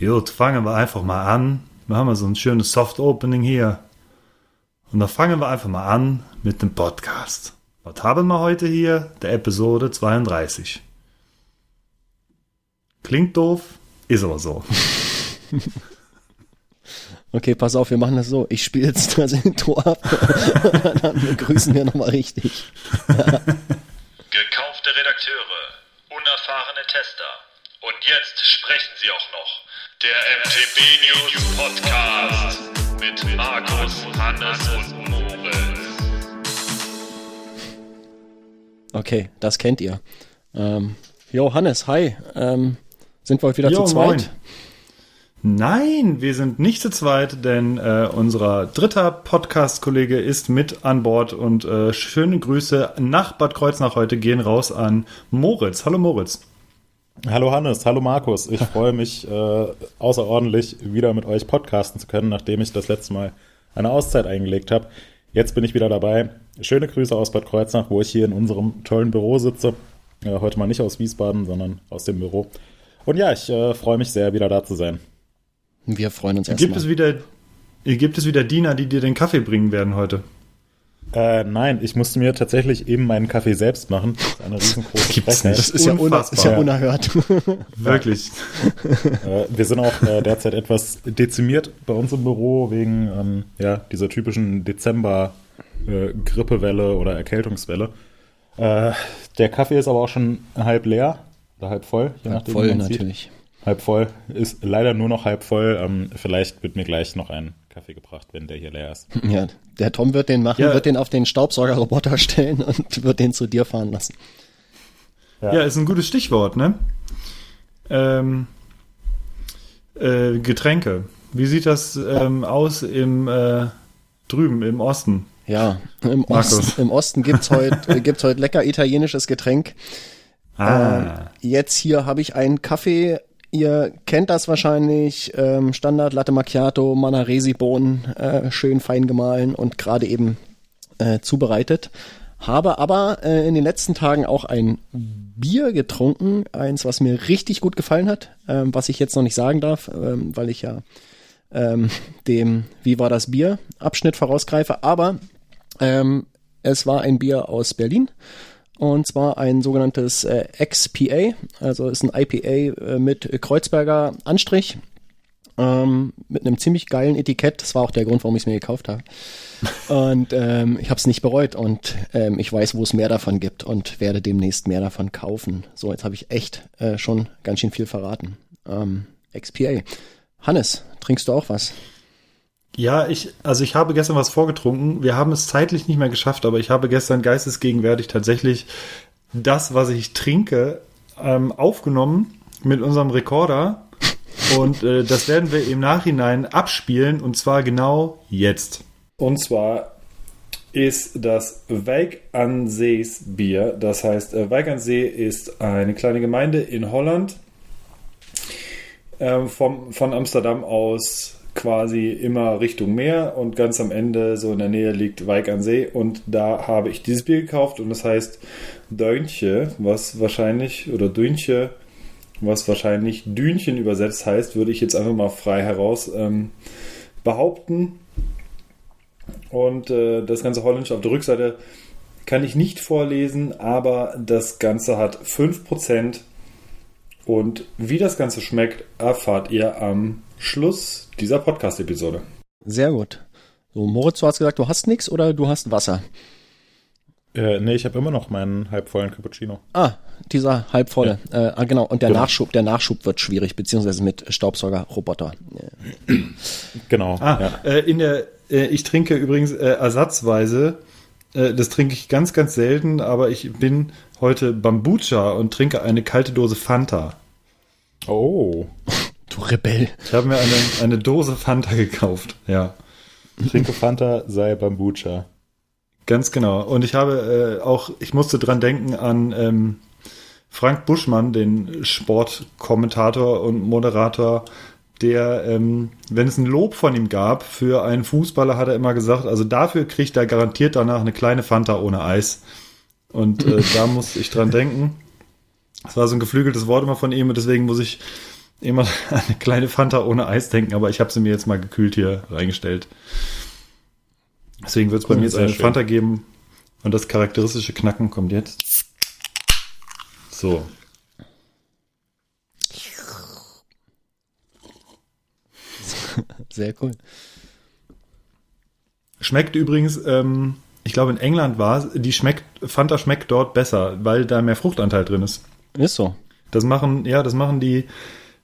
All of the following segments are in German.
Gut, fangen wir einfach mal an. Wir haben ja so ein schönes Soft Opening hier. Und dann fangen wir einfach mal an mit dem Podcast. Was haben wir heute hier? Der Episode 32. Klingt doof, ist aber so. Okay, pass auf, wir machen das so. Ich spiele jetzt das Intro ab und dann begrüßen wir nochmal richtig. Ja. Gekaufte Redakteure, unerfahrene Tester. Und jetzt sprechen sie auch noch. Der MTB News Podcast mit Markus, Hannes und Moritz. Okay, das kennt ihr. Ähm, jo, Hannes, hi. Ähm, sind wir heute wieder Jo, zu zweit? moin. Nein, wir sind nicht zu zweit, denn äh, unser dritter Podcast-Kollege ist mit an Bord und äh, schöne Grüße nach Bad Kreuznach heute gehen raus an Moritz. Hallo Moritz. Hallo Hannes, hallo Markus. Ich freue mich äh, außerordentlich, wieder mit euch podcasten zu können, nachdem ich das letzte Mal eine Auszeit eingelegt habe. Jetzt bin ich wieder dabei. Schöne Grüße aus Bad Kreuznach, wo ich hier in unserem tollen Büro sitze. Äh, heute mal nicht aus Wiesbaden, sondern aus dem Büro. Und ja, ich äh, freue mich sehr, wieder da zu sein. Wir freuen uns Gibt erstmal. es wieder gibt es wieder Diener, die dir den Kaffee bringen werden heute? Äh, nein, ich musste mir tatsächlich eben meinen Kaffee selbst machen. Das ist eine riesengroße Gibt's Frechheit. Das ist ja, Unfassbar. ist ja unerhört. Wirklich. Äh, wir sind auch äh, derzeit etwas dezimiert bei uns im Büro wegen ähm, ja, dieser typischen Dezember-Grippewelle oder Erkältungswelle. Äh, der Kaffee ist aber auch schon halb leer oder halb voll, je nachdem. wie Voll sieht. natürlich. Halb voll, ist leider nur noch halb voll. Ähm, vielleicht wird mir gleich noch ein Kaffee gebracht, wenn der hier leer ist. Ja, der Tom wird den machen, Ja. wird den auf den Staubsaugerroboter stellen und wird den zu dir fahren lassen. Ja. Ja, ist ein gutes Stichwort, ne? Ähm, äh, Getränke. Wie sieht das ähm, aus im äh, drüben im Osten? Ja, im Markus. Osten, im Osten gibt's heute äh, gibt's heute lecker italienisches Getränk. Ah, Jetzt hier habe ich einen Kaffee. Ihr kennt das wahrscheinlich. Ähm, Standard Latte Macchiato, Manaresi-Bohnen, äh, schön fein gemahlen und gerade eben äh, zubereitet. Habe aber äh, in den letzten Tagen auch ein Bier getrunken, eins, was mir richtig gut gefallen hat, ähm, was ich jetzt noch nicht sagen darf, ähm, weil ich ja ähm, dem Wie war das Bier Abschnitt vorausgreife. Aber ähm, es war ein Bier aus Berlin und zwar ein sogenanntes äh, XPA, also ist ein IPA äh, mit Kreuzberger Anstrich, ähm, mit einem ziemlich geilen Etikett. Das war auch der Grund, warum ich es mir gekauft habe. Und ähm, ich habe es nicht bereut und ähm, ich weiß, wo es mehr davon gibt und werde demnächst mehr davon kaufen. So, jetzt habe ich echt äh, schon ganz schön viel verraten. Ähm, XPA. Hannes, trinkst du auch was? Ja, ich, also ich habe gestern was vorgetrunken. Wir haben es zeitlich nicht mehr geschafft, aber ich habe gestern geistesgegenwärtig tatsächlich das, was ich trinke, ähm, aufgenommen mit unserem Rekorder. Und äh, das werden wir im Nachhinein abspielen und zwar genau jetzt. Und zwar ist das Wijk Bier. Das heißt, äh, Wijk Zee ist eine kleine Gemeinde in Holland. Ähm, vom, von Amsterdam aus quasi immer Richtung Meer und ganz am Ende so in der Nähe liegt Wijk aan See und da habe ich dieses Bier gekauft und das heißt Döntje, was wahrscheinlich, oder Dünche, was wahrscheinlich Dünchen übersetzt heißt, würde ich jetzt einfach mal frei heraus ähm, behaupten. Und äh, das ganze Holländisch auf der Rückseite kann ich nicht vorlesen, aber das Ganze hat 5%. Und wie das Ganze schmeckt, erfahrt ihr am Schluss dieser Podcast-Episode. Sehr gut. So, Moritz, du hast gesagt, du hast nichts oder du hast Wasser? Äh, nee, ich habe immer noch meinen halbvollen Cappuccino. Ah, dieser halbvolle. Äh, ah, genau. Und der Genau. Nachschub, der Nachschub wird schwierig, beziehungsweise mit Staubsaugerroboter. Genau. Ah, ja. äh, in der, äh, ich trinke übrigens äh, ersatzweise, äh, das trinke ich ganz, ganz selten, aber ich bin heute Bambucha und trinke eine kalte Dose Fanta. Oh. Du Rebell. Ich habe mir eine, eine Dose Fanta gekauft, ja. Trinke Fanta, sei Bambucha. Ganz genau. Und ich habe äh, auch, ich musste dran denken an ähm, Frank Buschmann, den Sportkommentator und Moderator, der, ähm, wenn es ein Lob von ihm gab für einen Fußballer, hat er immer gesagt, also dafür kriegt er garantiert danach eine kleine Fanta ohne Eis. Und äh, da musste ich dran denken. Das war so ein geflügeltes Wort immer von ihm und deswegen muss ich immer eine kleine Fanta ohne Eis denken, aber ich habe sie mir jetzt mal gekühlt hier reingestellt. Deswegen wird es bei mir jetzt eine schön. Fanta geben und das charakteristische Knacken kommt jetzt. So. Sehr cool. Schmeckt übrigens, ähm, ich glaube in England war es, die schmeckt, Fanta schmeckt dort besser, weil da mehr Fruchtanteil drin ist. Ist so. Das machen, ja, das machen die,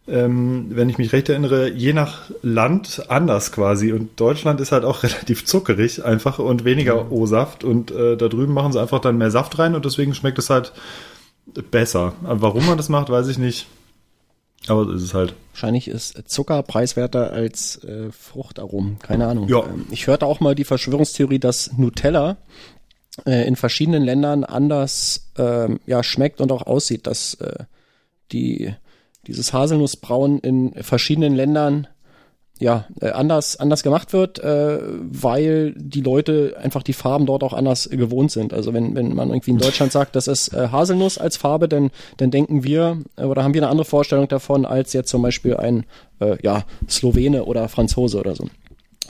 ähm, wenn ich mich recht erinnere, je nach Land anders quasi. Und Deutschland ist halt auch relativ zuckerig einfach und weniger O-Saft. Und äh, da drüben machen sie einfach dann mehr Saft rein und deswegen schmeckt es halt besser. Warum man das macht, weiß ich nicht. Aber so ist es halt. Wahrscheinlich ist Zucker preiswerter als äh, Fruchtaromen. Keine Ahnung. Ja. Ähm, ich hörte auch mal die Verschwörungstheorie, dass Nutella äh, in verschiedenen Ländern anders ähm, ja, schmeckt und auch aussieht, dass äh, die dieses Haselnussbrauen in verschiedenen Ländern ja äh, anders anders gemacht wird, äh, weil die Leute einfach die Farben dort auch anders gewohnt sind. Also wenn wenn man irgendwie in Deutschland sagt, das ist äh, Haselnuss als Farbe, dann dann denken wir äh, oder haben wir eine andere Vorstellung davon als jetzt zum Beispiel ein äh, ja Slowene oder Franzose oder so.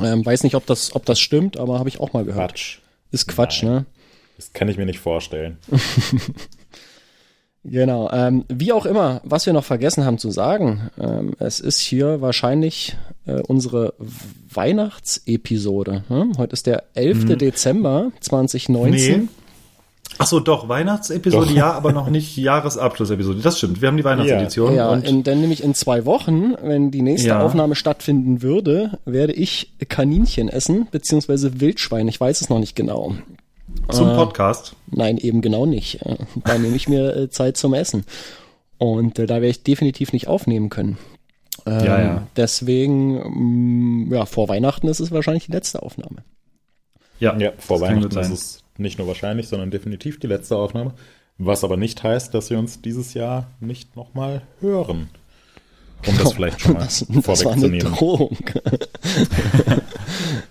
Ähm, weiß nicht, ob das ob das stimmt, aber habe ich auch mal gehört. Quatsch. Ist Quatsch, Nein. ne? Das kann ich mir nicht vorstellen. Genau. Ähm, wie auch immer, was wir noch vergessen haben zu sagen, ähm, es ist hier wahrscheinlich äh, unsere Weihnachtsepisode. Hm? Heute ist der 11. Dezember 2019. Nee. Ach so, doch, Weihnachtsepisode Doch. ja, aber noch nicht Jahresabschlussepisode. Das stimmt, wir haben die Weihnachtsedition. Ja, und in, denn nämlich in zwei Wochen, wenn die nächste Ja. Aufnahme stattfinden würde, werde ich Kaninchen essen, beziehungsweise Wildschwein. Ich weiß es noch nicht genau. Zum äh, Podcast. Nein, eben genau nicht. Äh, Da nehme ich mir äh, Zeit zum Essen. Und äh, da werde ich definitiv nicht aufnehmen können. Ähm, Ja, ja. Deswegen, mh, ja, vor Weihnachten ist es wahrscheinlich die letzte Aufnahme. Ja, Ja, vor Weihnachten ist es nicht nur wahrscheinlich, sondern definitiv die letzte Aufnahme. Was aber nicht heißt, dass wir uns dieses Jahr nicht nochmal hören. Um das vielleicht schon mal Das, das war eine vorwegzunehmen. Drohung.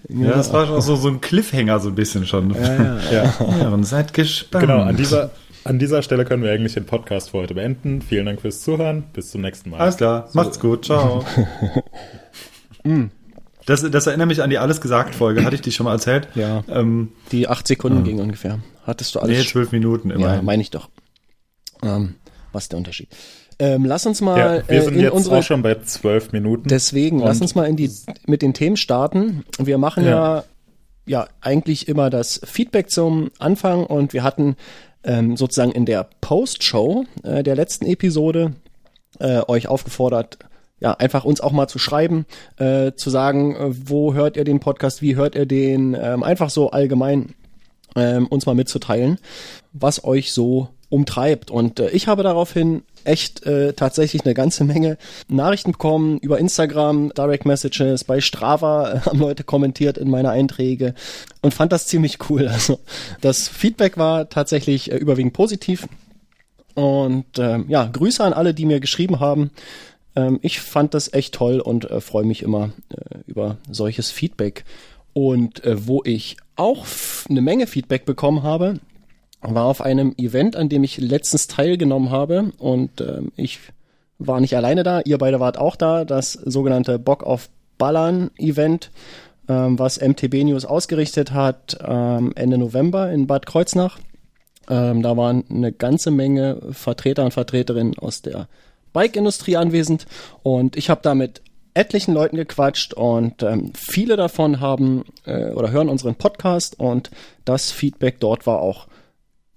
Ja, das war schon so, so ein Cliffhanger so ein bisschen schon. ja, ja. Ja, und seid gespannt. Genau, an dieser, an dieser Stelle können wir eigentlich den Podcast für heute beenden. Vielen Dank fürs Zuhören. Bis zum nächsten Mal. Alles klar, macht's gut, ciao. das, das erinnert mich an die Alles gesagt Folge, hatte ich die schon mal erzählt? Ja. Ähm, Die acht Sekunden ging ungefähr. Hattest du alles? nee, zwölf Minuten ja, immerhin. meine ich doch. Ähm, was ist der Unterschied? Ähm, lass uns mal Ja, wir äh, sind in jetzt unsere auch schon bei zwölf Minuten. Deswegen, lass uns mal in die, mit den Themen starten. Wir machen ja, Ja. ja, eigentlich immer das Feedback zum Anfang und wir hatten ähm, sozusagen in der Post-Show äh, der letzten Episode äh, euch aufgefordert, ja, einfach uns auch mal zu schreiben, äh, zu sagen, äh, wo hört ihr den Podcast, wie hört ihr den, ähm, einfach so allgemein ähm, uns mal mitzuteilen, was euch so umtreibt. Und äh, ich habe daraufhin echt äh, tatsächlich eine ganze Menge Nachrichten bekommen über Instagram, Direct Messages, bei Strava äh, haben Leute kommentiert in meine Einträge und fand das ziemlich cool. Also das Feedback war tatsächlich äh, überwiegend positiv. Und ähm, ja, Grüße an alle, die mir geschrieben haben. Ähm, ich fand das echt toll und äh, freue mich immer äh, über solches Feedback. Und äh, wo ich auch eine Menge Feedback bekommen habe, war auf einem Event, an dem ich letztens teilgenommen habe. Und ähm, ich war nicht alleine da, ihr beide wart auch da. Das sogenannte Bock auf Ballern Event, ähm, was MTB News ausgerichtet hat, ähm, Ende November in Bad Kreuznach. Ähm, da waren eine ganze Menge Vertreter und Vertreterinnen aus der Bike-Industrie anwesend und ich habe da mit etlichen Leuten gequatscht und ähm, viele davon haben äh, oder hören unseren Podcast und das Feedback dort war auch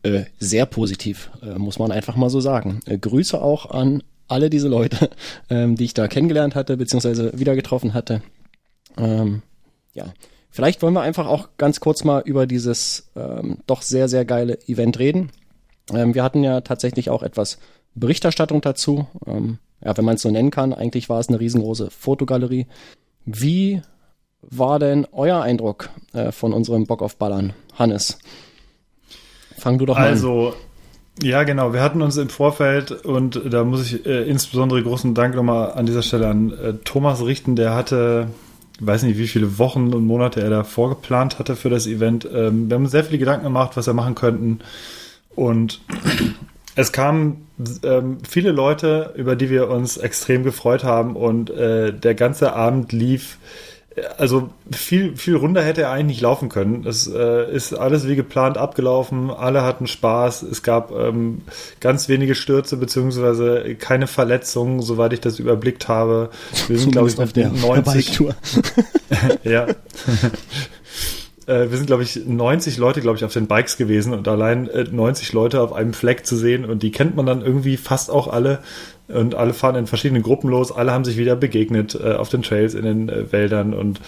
äh, sehr positiv, äh, muss man einfach mal so sagen. Äh, Grüße auch an alle diese Leute, ähm, die ich da kennengelernt hatte, beziehungsweise wieder getroffen hatte. Ähm, ja, vielleicht wollen wir einfach auch ganz kurz mal über dieses ähm, doch sehr, sehr geile Event reden. Ähm, wir hatten ja tatsächlich auch etwas Berichterstattung dazu. Ähm, ja, wenn man es so nennen kann, eigentlich war es eine riesengroße Fotogalerie. Wie war denn euer Eindruck äh, von unserem Bock auf Ballern? Hannes, fang du doch mal an. Also, ja, genau. Wir hatten uns im Vorfeld und da muss ich äh, insbesondere großen Dank nochmal an dieser Stelle an äh, Thomas richten. Der hatte, ich weiß nicht, wie viele Wochen und Monate er da vorgeplant hatte für das Event. Ähm, wir haben uns sehr viele Gedanken gemacht, was wir machen könnten. Und es kamen ähm, viele Leute, über die wir uns extrem gefreut haben und äh, der ganze Abend lief. Also viel, viel runder hätte er eigentlich nicht laufen können. Es äh, ist alles wie geplant abgelaufen, alle hatten Spaß, es gab ähm, ganz wenige Stürze beziehungsweise keine Verletzungen, soweit ich das überblickt habe. Wir sind, glaube ich, auf der 90. ja. äh, wir sind, glaube ich, 90 Leute, glaube ich, auf den Bikes gewesen und allein äh, 90 Leute auf einem Fleck zu sehen und die kennt man dann irgendwie fast auch alle und alle fahren in verschiedenen Gruppen los, alle haben sich wieder begegnet äh, auf den Trails, in den äh, Wäldern und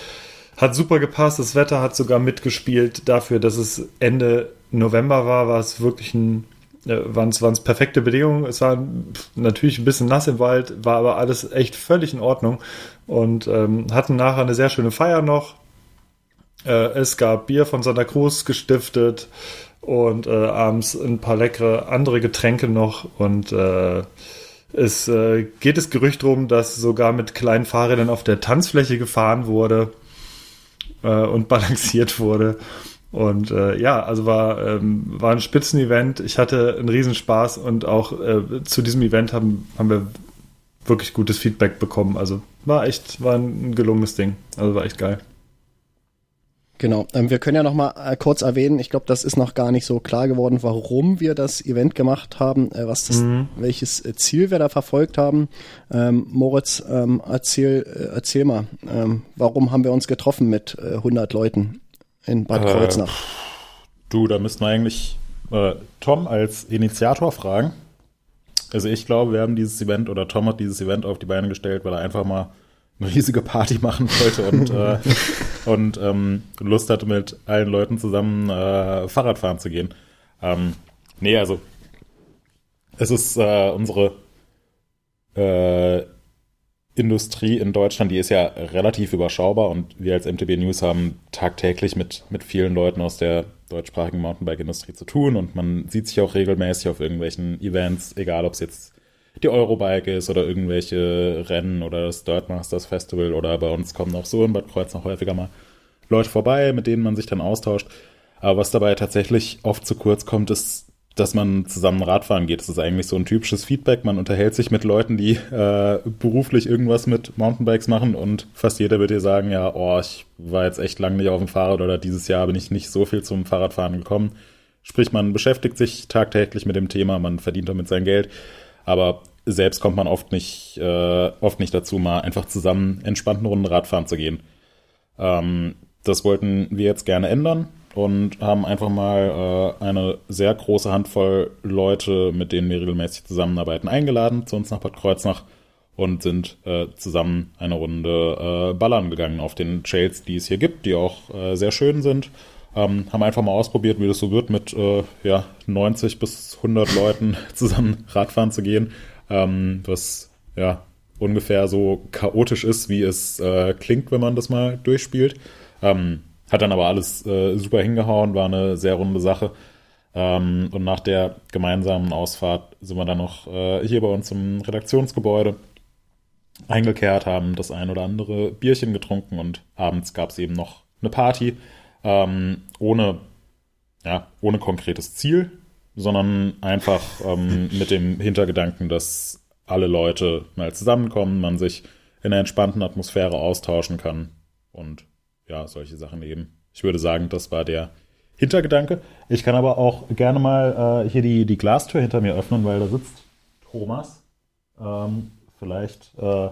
hat super gepasst. Das Wetter hat sogar mitgespielt dafür, dass es Ende November war, war es wirklich ein äh, waren es perfekte Bedingungen. Es war natürlich ein bisschen nass im Wald, war aber alles echt völlig in Ordnung und ähm, hatten nachher eine sehr schöne Feier noch. Äh, es gab Bier von Santa Cruz gestiftet und äh, abends ein paar leckere andere Getränke noch und äh, es äh, geht das Gerücht drum, dass sogar mit kleinen Fahrrädern auf der Tanzfläche gefahren wurde äh, und balanciert wurde. Und äh, ja, also war, ähm, war ein Spitzenevent. Ich hatte einen Riesenspaß und auch äh, zu diesem Event haben, haben wir wirklich gutes Feedback bekommen. Also war echt, war ein gelungenes Ding. Also war echt geil. Genau. Ähm, wir können ja noch mal äh, kurz erwähnen, ich glaube, das ist noch gar nicht so klar geworden, warum wir das Event gemacht haben, äh, was das, mhm. welches äh, Ziel wir da verfolgt haben. Ähm, Moritz, ähm, erzähl, äh, erzähl mal, ähm, warum haben wir uns getroffen mit äh, 100 Leuten in Bad äh, Kreuznach? Du, da müssten wir eigentlich äh, Tom als Initiator fragen. Also ich glaube, wir haben dieses Event oder Tom hat dieses Event auf die Beine gestellt, weil er einfach mal eine riesige Party machen wollte und, äh, und ähm, Lust hatte, mit allen Leuten zusammen äh, Fahrradfahren zu gehen. Ähm, nee, also es ist äh, unsere äh, Industrie in Deutschland, die ist ja relativ überschaubar und wir als MTB News haben tagtäglich mit, mit vielen Leuten aus der deutschsprachigen Mountainbike-Industrie zu tun und man sieht sich auch regelmäßig auf irgendwelchen Events, egal ob es jetzt die Eurobike ist oder irgendwelche Rennen oder das Dirt Masters Festival oder bei uns kommen auch so in Bad Kreuz noch häufiger mal Leute vorbei, mit denen man sich dann austauscht. Aber was dabei tatsächlich oft zu kurz kommt, ist, dass man zusammen Radfahren geht. Das ist eigentlich so ein typisches Feedback. Man unterhält sich mit Leuten, die äh, beruflich irgendwas mit Mountainbikes machen und fast jeder wird dir sagen, ja, oh, ich war jetzt echt lange nicht auf dem Fahrrad oder dieses Jahr bin ich nicht so viel zum Fahrradfahren gekommen. Sprich, man beschäftigt sich tagtäglich mit dem Thema, man verdient damit sein Geld aber selbst kommt man oft nicht, äh, oft nicht dazu, mal einfach zusammen entspannten Runden Radfahren zu gehen. Ähm, das wollten wir jetzt gerne ändern und haben einfach mal äh, eine sehr große Handvoll Leute, mit denen wir regelmäßig zusammenarbeiten, eingeladen zu uns nach Bad Kreuznach und sind äh, zusammen eine Runde äh, ballern gegangen auf den Trails, die es hier gibt, die auch äh, sehr schön sind. Ähm, haben einfach mal ausprobiert, wie das so wird, mit äh, ja, 90 bis 100 Leuten zusammen Radfahren zu gehen, ähm, was ja ungefähr so chaotisch ist, wie es äh, klingt, wenn man das mal durchspielt. Ähm, hat dann aber alles äh, super hingehauen, war eine sehr runde Sache. Ähm, und nach der gemeinsamen Ausfahrt sind wir dann noch äh, hier bei uns im Redaktionsgebäude eingekehrt, haben das ein oder andere Bierchen getrunken und abends gab es eben noch eine Party ähm, ohne, ja, ohne konkretes Ziel, sondern einfach ähm, mit dem Hintergedanken, dass alle Leute mal zusammenkommen, man sich in einer entspannten Atmosphäre austauschen kann und ja, solche Sachen eben. Ich würde sagen, das war der Hintergedanke. Ich kann aber auch gerne mal äh, hier die, die Glastür hinter mir öffnen, weil da sitzt Thomas. Ähm, vielleicht, äh,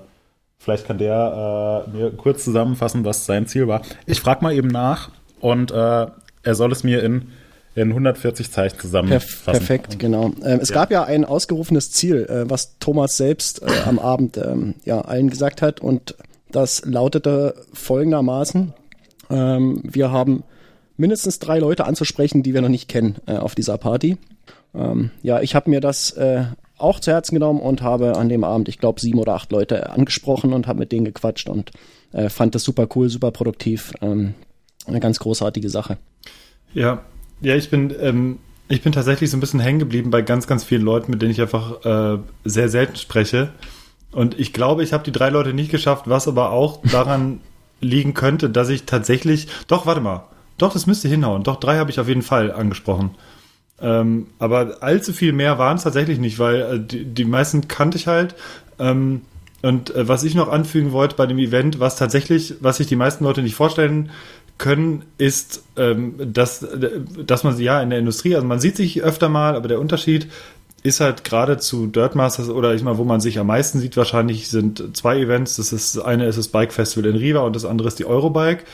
vielleicht kann der äh, mir kurz zusammenfassen, was sein Ziel war. Ich frage mal eben nach, und äh, er soll es mir in, in 140 Zeichen zusammenfassen. perfekt, genau. Ähm, es ja. gab ja ein ausgerufenes Ziel, äh, was Thomas selbst äh, am Abend ähm, ja allen gesagt hat und das lautete folgendermaßen: ähm, Wir haben mindestens drei Leute anzusprechen, die wir noch nicht kennen äh, auf dieser Party. Ähm, ja, ich habe mir das äh, auch zu Herzen genommen und habe an dem Abend, ich glaube, sieben oder acht Leute angesprochen und habe mit denen gequatscht und äh, fand das super cool, super produktiv. Ähm, eine ganz großartige Sache. Ja, ja, ich bin, ähm, ich bin tatsächlich so ein bisschen hängen geblieben bei ganz, ganz vielen Leuten, mit denen ich einfach äh, sehr selten spreche. Und ich glaube, ich habe die drei Leute nicht geschafft, was aber auch daran liegen könnte, dass ich tatsächlich. Doch, warte mal. Doch, das müsste hinhauen. Doch, drei habe ich auf jeden Fall angesprochen. Ähm, aber allzu viel mehr waren es tatsächlich nicht, weil äh, die, die meisten kannte ich halt. Ähm, und äh, was ich noch anfügen wollte bei dem Event, was tatsächlich, was sich die meisten Leute nicht vorstellen können, ist, ähm, dass, dass man ja in der Industrie, also man sieht sich öfter mal, aber der Unterschied ist halt gerade zu Dirtmasters oder ich mal, wo man sich am meisten sieht, wahrscheinlich sind zwei Events. Das ist eine ist das Bike Festival in Riva und das andere ist die Eurobike.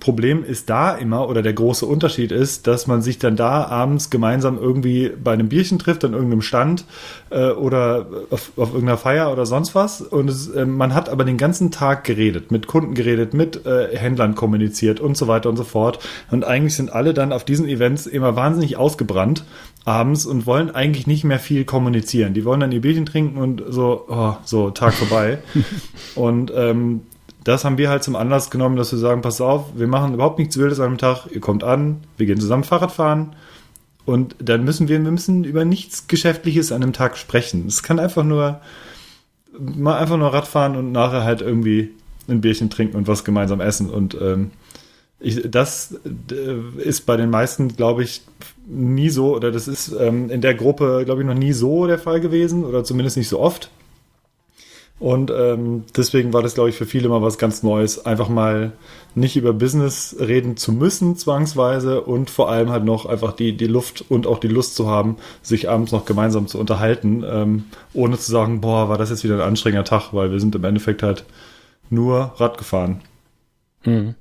Problem ist da immer, oder der große Unterschied ist, dass man sich dann da abends gemeinsam irgendwie bei einem Bierchen trifft, an irgendeinem Stand äh, oder auf, auf irgendeiner Feier oder sonst was. Und es, äh, man hat aber den ganzen Tag geredet, mit Kunden geredet, mit äh, Händlern kommuniziert und so weiter und so fort. Und eigentlich sind alle dann auf diesen Events immer wahnsinnig ausgebrannt abends und wollen eigentlich nicht mehr viel kommunizieren. Die wollen dann ihr Bierchen trinken und so, oh, so Tag vorbei. und ähm, das haben wir halt zum Anlass genommen, dass wir sagen, pass auf, wir machen überhaupt nichts Wildes an einem Tag, ihr kommt an, wir gehen zusammen Fahrrad fahren und dann müssen wir, wir müssen über nichts Geschäftliches an einem Tag sprechen. Es kann einfach nur mal einfach nur Rad fahren und nachher halt irgendwie ein Bierchen trinken und was gemeinsam essen und ähm, ich, das äh, ist bei den meisten, glaube ich, nie so, oder das ist ähm, in der Gruppe, glaube ich, noch nie so der Fall gewesen, oder zumindest nicht so oft. Und ähm, deswegen war das, glaube ich, für viele mal was ganz Neues, einfach mal nicht über Business reden zu müssen, zwangsweise, und vor allem halt noch einfach die, die Luft und auch die Lust zu haben, sich abends noch gemeinsam zu unterhalten, ähm, ohne zu sagen, boah, war das jetzt wieder ein anstrengender Tag, weil wir sind im Endeffekt halt nur Rad gefahren. Mhm.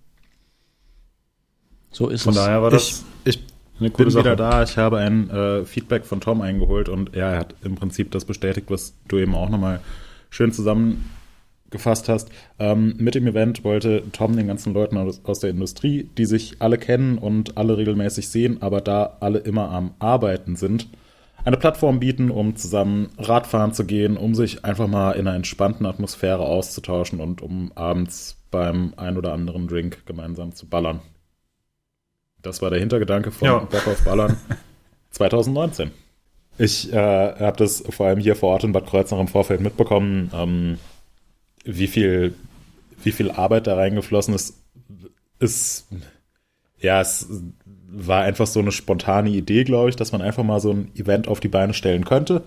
So ist Von es. Von daher war das. Ich, ich eine bin Sache. wieder da. Ich habe ein äh, Feedback von Tom eingeholt und ja, er hat im Prinzip das bestätigt, was du eben auch nochmal schön zusammengefasst hast. Ähm, mit dem Event wollte Tom den ganzen Leuten aus, aus, der Industrie, die sich alle kennen und alle regelmäßig sehen, aber da alle immer am Arbeiten sind, eine Plattform bieten, um zusammen Radfahren zu gehen, um sich einfach mal in einer entspannten Atmosphäre auszutauschen und um abends beim ein oder anderen Drink gemeinsam zu ballern. Das war der Hintergedanke von ja. Bock auf Ballern 2019. Ich äh, habe das vor allem hier vor Ort in Bad Kreuznach im Vorfeld mitbekommen, ähm, wie viel, wie viel Arbeit da reingeflossen ist. Ist ja, es war einfach so eine spontane Idee, glaube ich, dass man einfach mal so ein Event auf die Beine stellen könnte.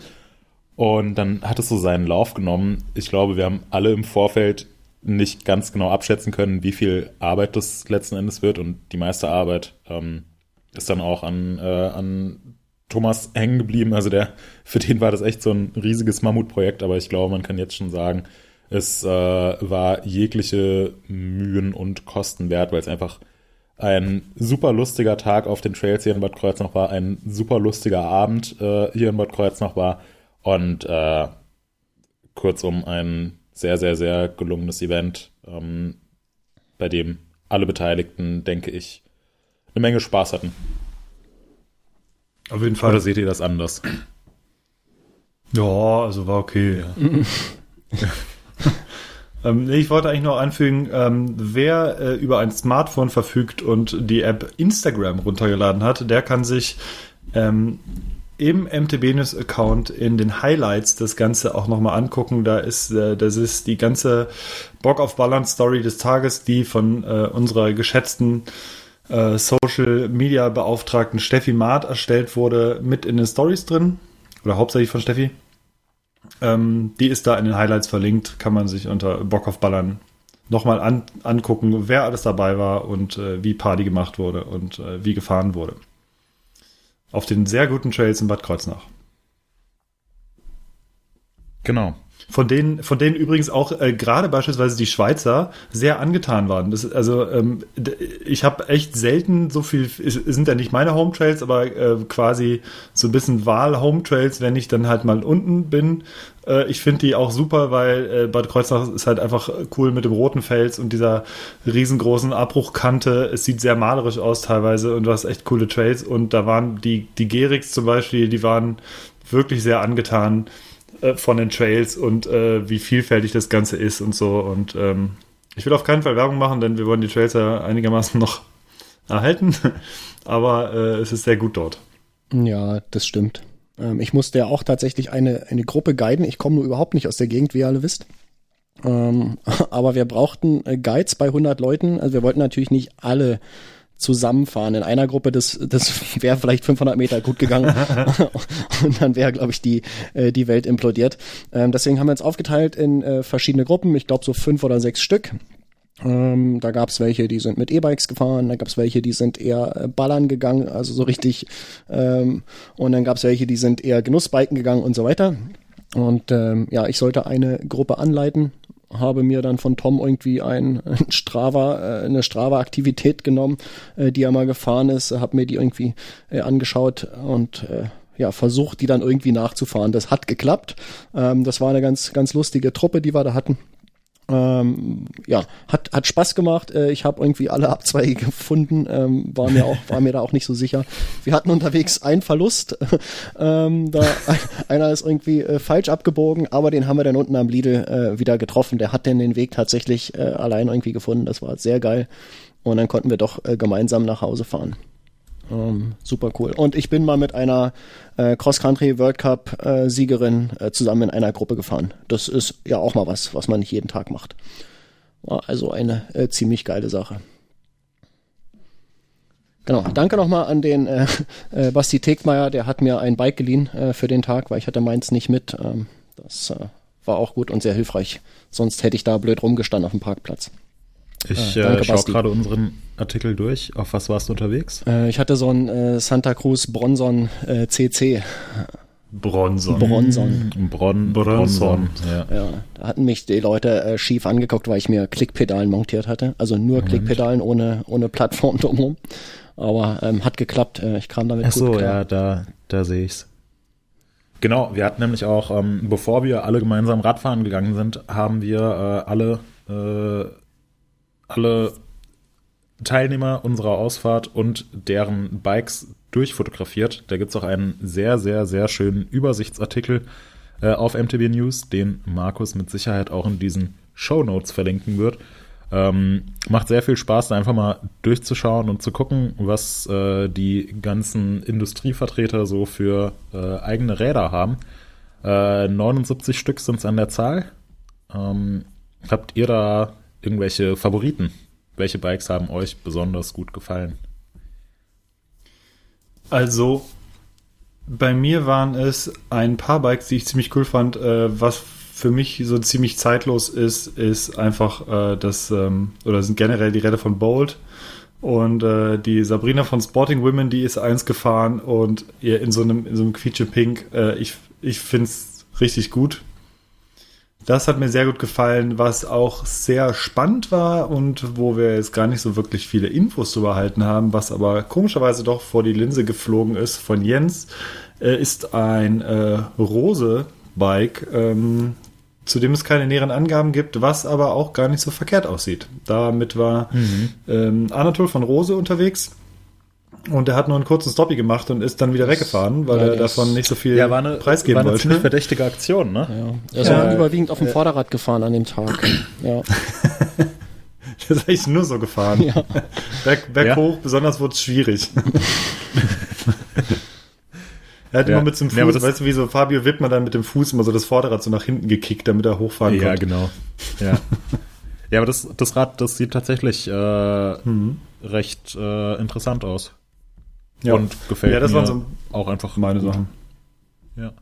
Und dann hat es so seinen Lauf genommen. Ich glaube, wir haben alle im Vorfeld nicht ganz genau abschätzen können, wie viel Arbeit das letzten Endes wird. Und die meiste Arbeit ähm, ist dann auch an, äh, an Thomas hängen geblieben. Also der, für den war das echt so ein riesiges Mammutprojekt, aber ich glaube, man kann jetzt schon sagen, es äh, war jegliche Mühen und Kosten wert, weil es einfach ein super lustiger Tag auf den Trails hier in Bad Kreuznach war, ein super lustiger Abend äh, hier in Bad Kreuznach war und äh, kurzum ein sehr, sehr, sehr gelungenes Event, ähm, bei dem alle Beteiligten, denke ich, eine Menge Spaß hatten. Auf jeden Fall. Oder seht ihr das anders? Ja, also war okay. Ja. ähm, ich wollte eigentlich noch anfügen, ähm, wer äh, über ein Smartphone verfügt und die App Instagram runtergeladen hat, der kann sich ähm, im MTB News Account in den Highlights das Ganze auch nochmal angucken. Da ist, äh, das ist die ganze Bock auf Balance Story des Tages, die von äh, unserer geschätzten äh, Social Media Beauftragten Steffi Maat erstellt wurde, mit in den Stories drin. Oder hauptsächlich von Steffi. Ähm, die ist da in den Highlights verlinkt, kann man sich unter Bock auf Ballern nochmal an, angucken, wer alles dabei war und äh, wie Party gemacht wurde und äh, wie gefahren wurde. Auf den sehr guten Trails in Bad Kreuznach. Genau. Von denen, von denen übrigens auch äh, gerade beispielsweise die Schweizer sehr angetan waren. Das, also ähm, ich habe echt selten so viel, sind ja nicht meine Home Trails, aber äh, quasi so ein bisschen Wahl-Home Trails, wenn ich dann halt mal unten bin. Äh, ich finde die auch super, weil äh, Bad Kreuznach ist halt einfach cool mit dem roten Fels und dieser riesengroßen Abbruchkante. Es sieht sehr malerisch aus teilweise und du hast echt coole Trails. Und da waren die, die Geriks zum Beispiel, die waren wirklich sehr angetan äh, von den Trails und äh, wie vielfältig das Ganze ist und so. Und ähm, ich will auf keinen Fall Werbung machen, denn wir wollen die Trails ja einigermaßen noch erhalten. Aber äh, es ist sehr gut dort. Ja, das stimmt. Ähm, ich musste ja auch tatsächlich eine, eine Gruppe guiden. Ich komme nur überhaupt nicht aus der Gegend, wie ihr alle wisst. Ähm, aber wir brauchten äh, Guides bei 100 Leuten. Also wir wollten natürlich nicht alle zusammenfahren. In einer Gruppe, das, das wäre vielleicht 500 Meter gut gegangen und dann wäre, glaube ich, die, äh, die Welt implodiert. Ähm, deswegen haben wir uns aufgeteilt in äh, verschiedene Gruppen, ich glaube so fünf oder sechs Stück. Ähm, da gab es welche, die sind mit E-Bikes gefahren, da gab es welche, die sind eher äh, ballern gegangen, also so richtig. Ähm, und dann gab es welche, die sind eher Genussbiken gegangen und so weiter. Und ähm, ja, ich sollte eine Gruppe anleiten, habe mir dann von Tom irgendwie ein, ein Strava, äh, eine Strava-Aktivität genommen, äh, die er mal gefahren ist, habe mir die irgendwie äh, angeschaut und ja, versucht, die dann irgendwie nachzufahren. Das hat geklappt. Ähm, das war eine ganz, ganz lustige Truppe, die wir da hatten. Ähm, ja, hat, hat Spaß gemacht. Äh, ich habe irgendwie alle Abzweige gefunden, ähm, war, mir auch, war mir da auch nicht so sicher. Wir hatten unterwegs einen Verlust. ähm, da, einer ist irgendwie äh, falsch abgebogen, aber den haben wir dann unten am Lidl äh, wieder getroffen. Der hat denn den Weg tatsächlich äh, allein irgendwie gefunden. Das war sehr geil. Und dann konnten wir doch äh, gemeinsam nach Hause fahren. Ähm, super cool. Und ich bin mal mit einer äh, Cross-Country World Cup äh, äh, zusammen in einer Gruppe gefahren. Das ist ja auch mal was, was man nicht jeden Tag macht. War also eine äh, ziemlich geile Sache. Genau, danke nochmal an den äh, äh, Basti Tegmeier, der hat mir ein Bike geliehen äh, für den Tag, weil ich hatte meins nicht mit. Ähm, das äh, war auch gut und sehr hilfreich. Sonst hätte ich da blöd rumgestanden auf dem Parkplatz. Ich äh, äh, schaue gerade unseren Artikel durch. Auf was warst du unterwegs? Äh, ich hatte so ein äh, Santa Cruz Bronson äh, CC. Bronson. Bronson. Bron Bronson. Ja. ja. Da hatten mich die Leute äh, schief angeguckt, weil ich mir Klickpedalen montiert hatte. Also nur Moment. Klickpedalen ohne, ohne Plattform drumherum. Aber ähm, hat geklappt. Äh, ich kam damit Ach so, gut klar. ja, da, da sehe ich's. Genau, wir hatten nämlich auch, ähm, bevor wir alle gemeinsam Radfahren gegangen sind, haben wir äh, alle äh, alle Teilnehmer unserer Ausfahrt und deren Bikes durchfotografiert. Da gibt es auch einen sehr, sehr, sehr schönen Übersichtsartikel äh, auf MTB News, den Markus mit Sicherheit auch in diesen Show Notes verlinken wird. Ähm, macht sehr viel Spaß, da einfach mal durchzuschauen und zu gucken, was äh, die ganzen Industrievertreter so für äh, eigene Räder haben. 79 äh, Stück sind es an der Zahl. Ähm, habt ihr da irgendwelche Favoriten? Welche Bikes haben euch besonders gut gefallen? Also, bei mir waren es ein paar Bikes, die ich ziemlich cool fand. Äh, was für mich so ziemlich zeitlos ist, ist einfach äh, das, ähm, oder sind generell die Räder von Bolt. Und äh, die Sabrina von Sporting Women, die ist eins gefahren und ihr in so einem, in so einem Quietsche Pink. Äh, ich ich finde es richtig gut. Das hat mir sehr gut gefallen, was auch sehr spannend war und wo wir jetzt gar nicht so wirklich viele Infos zu behalten haben, was aber komischerweise doch vor die Linse geflogen ist von Jens, äh, ist ein äh, Rose-Bike, ähm, zu dem es keine näheren Angaben gibt, was aber auch gar nicht so verkehrt aussieht. Damit war mhm. ähm, Anatol von Rose unterwegs und er hat nur einen kurzen Stoppie gemacht und ist dann wieder weggefahren, weil ja, er davon nicht so viel ja, war eine, preisgeben war eine wollte. Ziemlich verdächtige Aktion, ne? Ja. Er ist ja. überwiegend auf dem Vorderrad gefahren an dem Tag. Ja. das ist eigentlich nur so gefahren. Ja. Berg, berg hoch, besonders wurde es schwierig. er hat immer mit dem Fuß, weißt du, wie so Fabio Wittmann dann mit dem Fuß immer so das Vorderrad so nach hinten gekickt, damit er hochfahren ja, konnte. Ja, genau. Ja. ja, aber das, das Rad, das sieht tatsächlich äh, mhm. recht äh, interessant aus. Ja. Und gefällt ja, das mir waren so auch einfach meine gut. Sachen. Ja.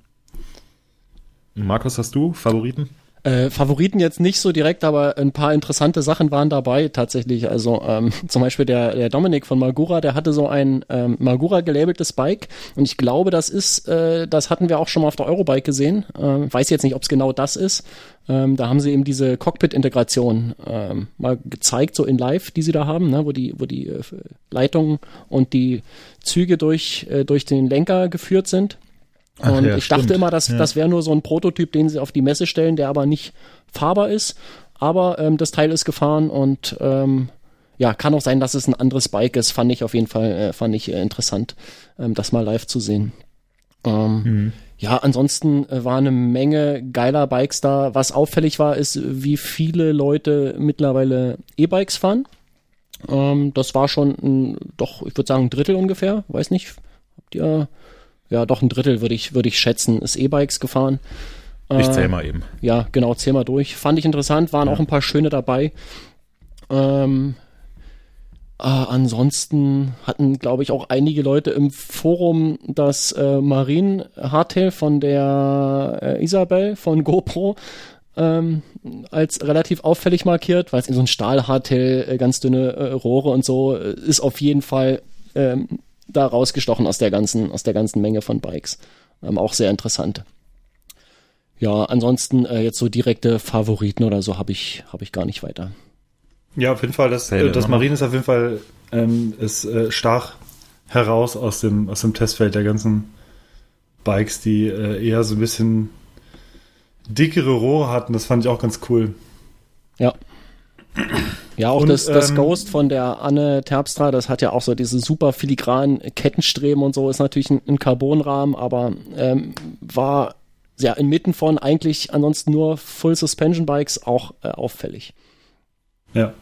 Markus, hast du Favoriten? Äh, Favoriten jetzt nicht so direkt, aber ein paar interessante Sachen waren dabei tatsächlich. Also ähm, zum Beispiel der, der Dominik von Magura, der hatte so ein ähm, Magura gelabeltes Bike und ich glaube, das ist, äh, das hatten wir auch schon mal auf der Eurobike gesehen. Ähm, weiß jetzt nicht, ob es genau das ist. Ähm, da haben sie eben diese Cockpit-Integration ähm, mal gezeigt, so in Live, die sie da haben, ne, wo die, wo die äh, Leitungen und die Züge durch, äh, durch den Lenker geführt sind. Ach, und ja, ich stimmt. dachte immer, dass ja. das wäre nur so ein Prototyp, den sie auf die Messe stellen, der aber nicht fahrbar ist. Aber ähm, das Teil ist gefahren und ähm, ja, kann auch sein, dass es ein anderes Bike ist. Fand ich auf jeden Fall, äh, fand ich äh, interessant, ähm, das mal live zu sehen. Ähm, mhm. Ja, ansonsten äh, war eine Menge geiler Bikes da. Was auffällig war, ist, wie viele Leute mittlerweile E-Bikes fahren. Ähm, das war schon ein, doch, ich würde sagen, ein Drittel ungefähr. Weiß nicht, habt ihr ja, doch ein Drittel würde ich, würde ich schätzen, ist E-Bikes gefahren. Ich äh, zähl mal eben. Ja, genau, zähl mal durch. Fand ich interessant, waren ja. auch ein paar schöne dabei. Ähm, Äh, ansonsten hatten, glaube ich, auch einige Leute im Forum das äh, Marine Hardtail von der äh, Isabel von GoPro ähm, als relativ auffällig markiert, weil es in so ein Stahl-Hardtail, äh, ganz dünne äh, Rohre und so, äh, ist auf jeden Fall ähm, da rausgestochen aus der ganzen, aus der ganzen Menge von Bikes. Ähm, auch sehr interessant. Ja, ansonsten äh, jetzt so direkte Favoriten oder so habe ich, habe ich gar nicht weiter. Ja, auf jeden Fall. Das, äh, das ne? Marine ist auf jeden Fall ähm, ist, äh, stach heraus aus dem, aus dem Testfeld der ganzen Bikes, die äh, eher so ein bisschen dickere Rohre hatten. Das fand ich auch ganz cool. Ja. Ja, auch Und, das, das ähm, Ghost von der Anne Terpstra, das hat ja auch so diese super filigranen Kettenstreben und so, ist natürlich ein, ein Carbonrahmen, aber ähm, war ja inmitten von eigentlich ansonsten nur Full Suspension Bikes auch äh, auffällig. Ja.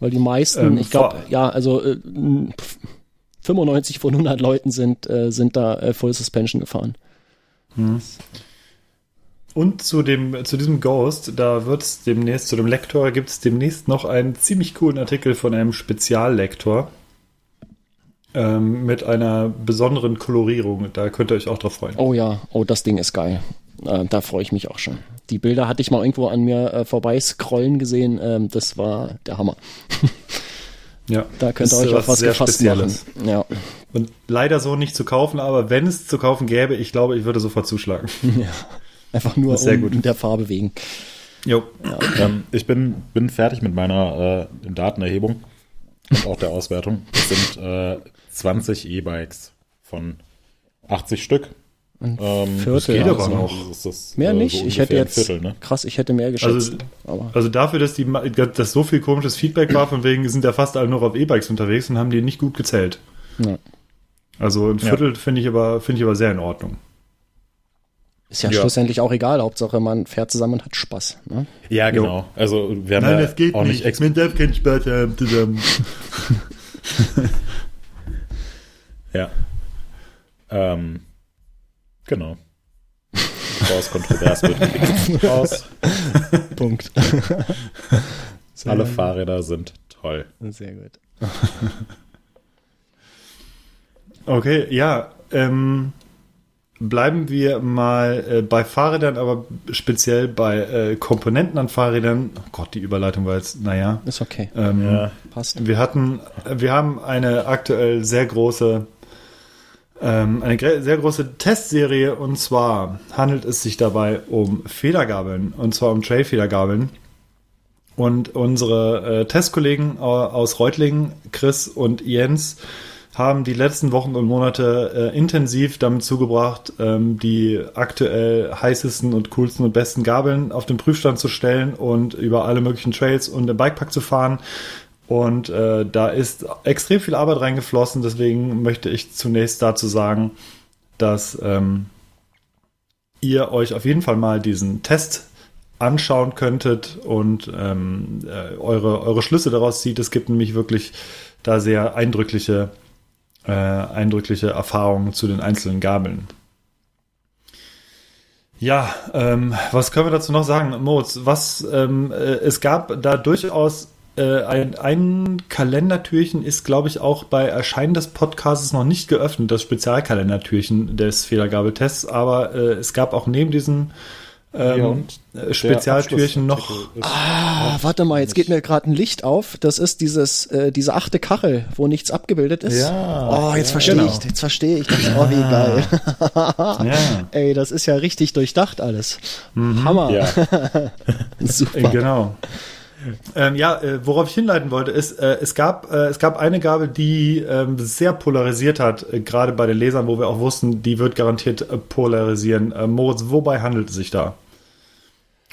Weil die meisten, Ähm, ich glaube, ja, also äh, pf, 95 von 100 Leuten sind, äh, sind da äh, Full Suspension gefahren. Und zu dem, zu diesem Ghost, da wird es demnächst, zu dem Lektor gibt es demnächst noch einen ziemlich coolen Artikel von einem Speziallektor ähm, mit einer besonderen Kolorierung. Da könnt ihr euch auch drauf freuen. Oh ja, oh, das Ding ist geil. Äh, da freue ich mich auch schon. Die Bilder hatte ich mal irgendwo an mir äh, vorbei scrollen gesehen. Ähm, das war der Hammer. Ja, Da könnt ihr euch auf was sehr gefasst machen. Spezielles. Ja. Und leider so nicht zu kaufen, aber wenn es zu kaufen gäbe, ich glaube, ich würde sofort zuschlagen. Einfach nur Sehr um gut. der Farbe wegen. Jo. Ähm, ich bin, bin fertig mit meiner äh, Datenerhebung und auch der Auswertung. Es sind äh, 20 E-Bikes von 80 Stück. Ähm, Viertel das geht aber also noch. Das ist, Mehr äh, nicht. so ich hätte ein jetzt Viertel, ne? krass, ich hätte mehr geschätzt. Also- aber Also dafür, dass, die, dass so viel komisches Feedback war, von wegen sind ja fast alle noch auf E-Bikes unterwegs und haben die nicht gut gezählt. ja. Also ein Ja. Viertel finde ich, aber finde ich aber sehr in Ordnung. Ist ja, Ja. schlussendlich auch egal. Hauptsache, man fährt zusammen und hat Spaß. Ne? Ja, genau. Also wir haben ja auch nicht, explizit. darf keinen Spaß haben zusammen. Ja. Ähm, genau. Raus kontrovers wird. Raus. Punkt. Alle Fahrräder sind toll. Sehr gut. Okay, ja. Ähm, bleiben wir mal äh, bei Fahrrädern, aber speziell bei äh, Komponenten an Fahrrädern. Oh Gott, die Überleitung war jetzt, naja. Ist okay. Ähm, Ja. Passt. Wir hatten, wir haben eine aktuell sehr große, ähm, eine sehr große Testserie und zwar handelt es sich dabei um Federgabeln und zwar um Trail-Federgabeln. Und unsere äh, Testkollegen äh, aus Reutlingen, Chris und Jens, haben die letzten Wochen und Monate äh, intensiv damit zugebracht, ähm, die aktuell heißesten und coolsten und besten Gabeln auf den Prüfstand zu stellen und über alle möglichen Trails und im Bikepark zu fahren. Und äh, da ist extrem viel Arbeit reingeflossen, deswegen möchte ich zunächst dazu sagen, dass ähm, ihr euch auf jeden Fall mal diesen Test anschauen könntet und ähm, äh, eure, eure Schlüsse daraus zieht. Es gibt nämlich wirklich da sehr eindrückliche, äh, eindrückliche Erfahrungen zu den einzelnen Gabeln. Ja, ähm, was können wir dazu noch sagen? Moritz, was, ähm, äh, es gab da durchaus äh, ein, ein Kalendertürchen ist, glaube ich, auch bei Erscheinen des Podcasts noch nicht geöffnet, das Spezialkalendertürchen des Fehlergabeltests, aber äh, es gab auch neben diesem ähm, Ja, Spezialtürchen noch Ah, warte mal, jetzt geht mir gerade ein Licht auf. Das ist dieses, äh, diese achte Kachel, wo nichts abgebildet ist. Ja, Oh, jetzt ja, verstehe genau. ich, jetzt verstehe ich. Das, oh, wie geil. Ja, Ey, das ist ja richtig durchdacht alles. Hammer. Ja, äh, Super. genau. Ähm, ja, äh, worauf ich hinleiten wollte, ist, äh, es, gab, äh, es gab eine Gabel, die ähm, sehr polarisiert hat, äh, gerade bei den Lesern, wo wir auch wussten, die wird garantiert äh, polarisieren. Äh, Moritz, wobei handelt es sich da?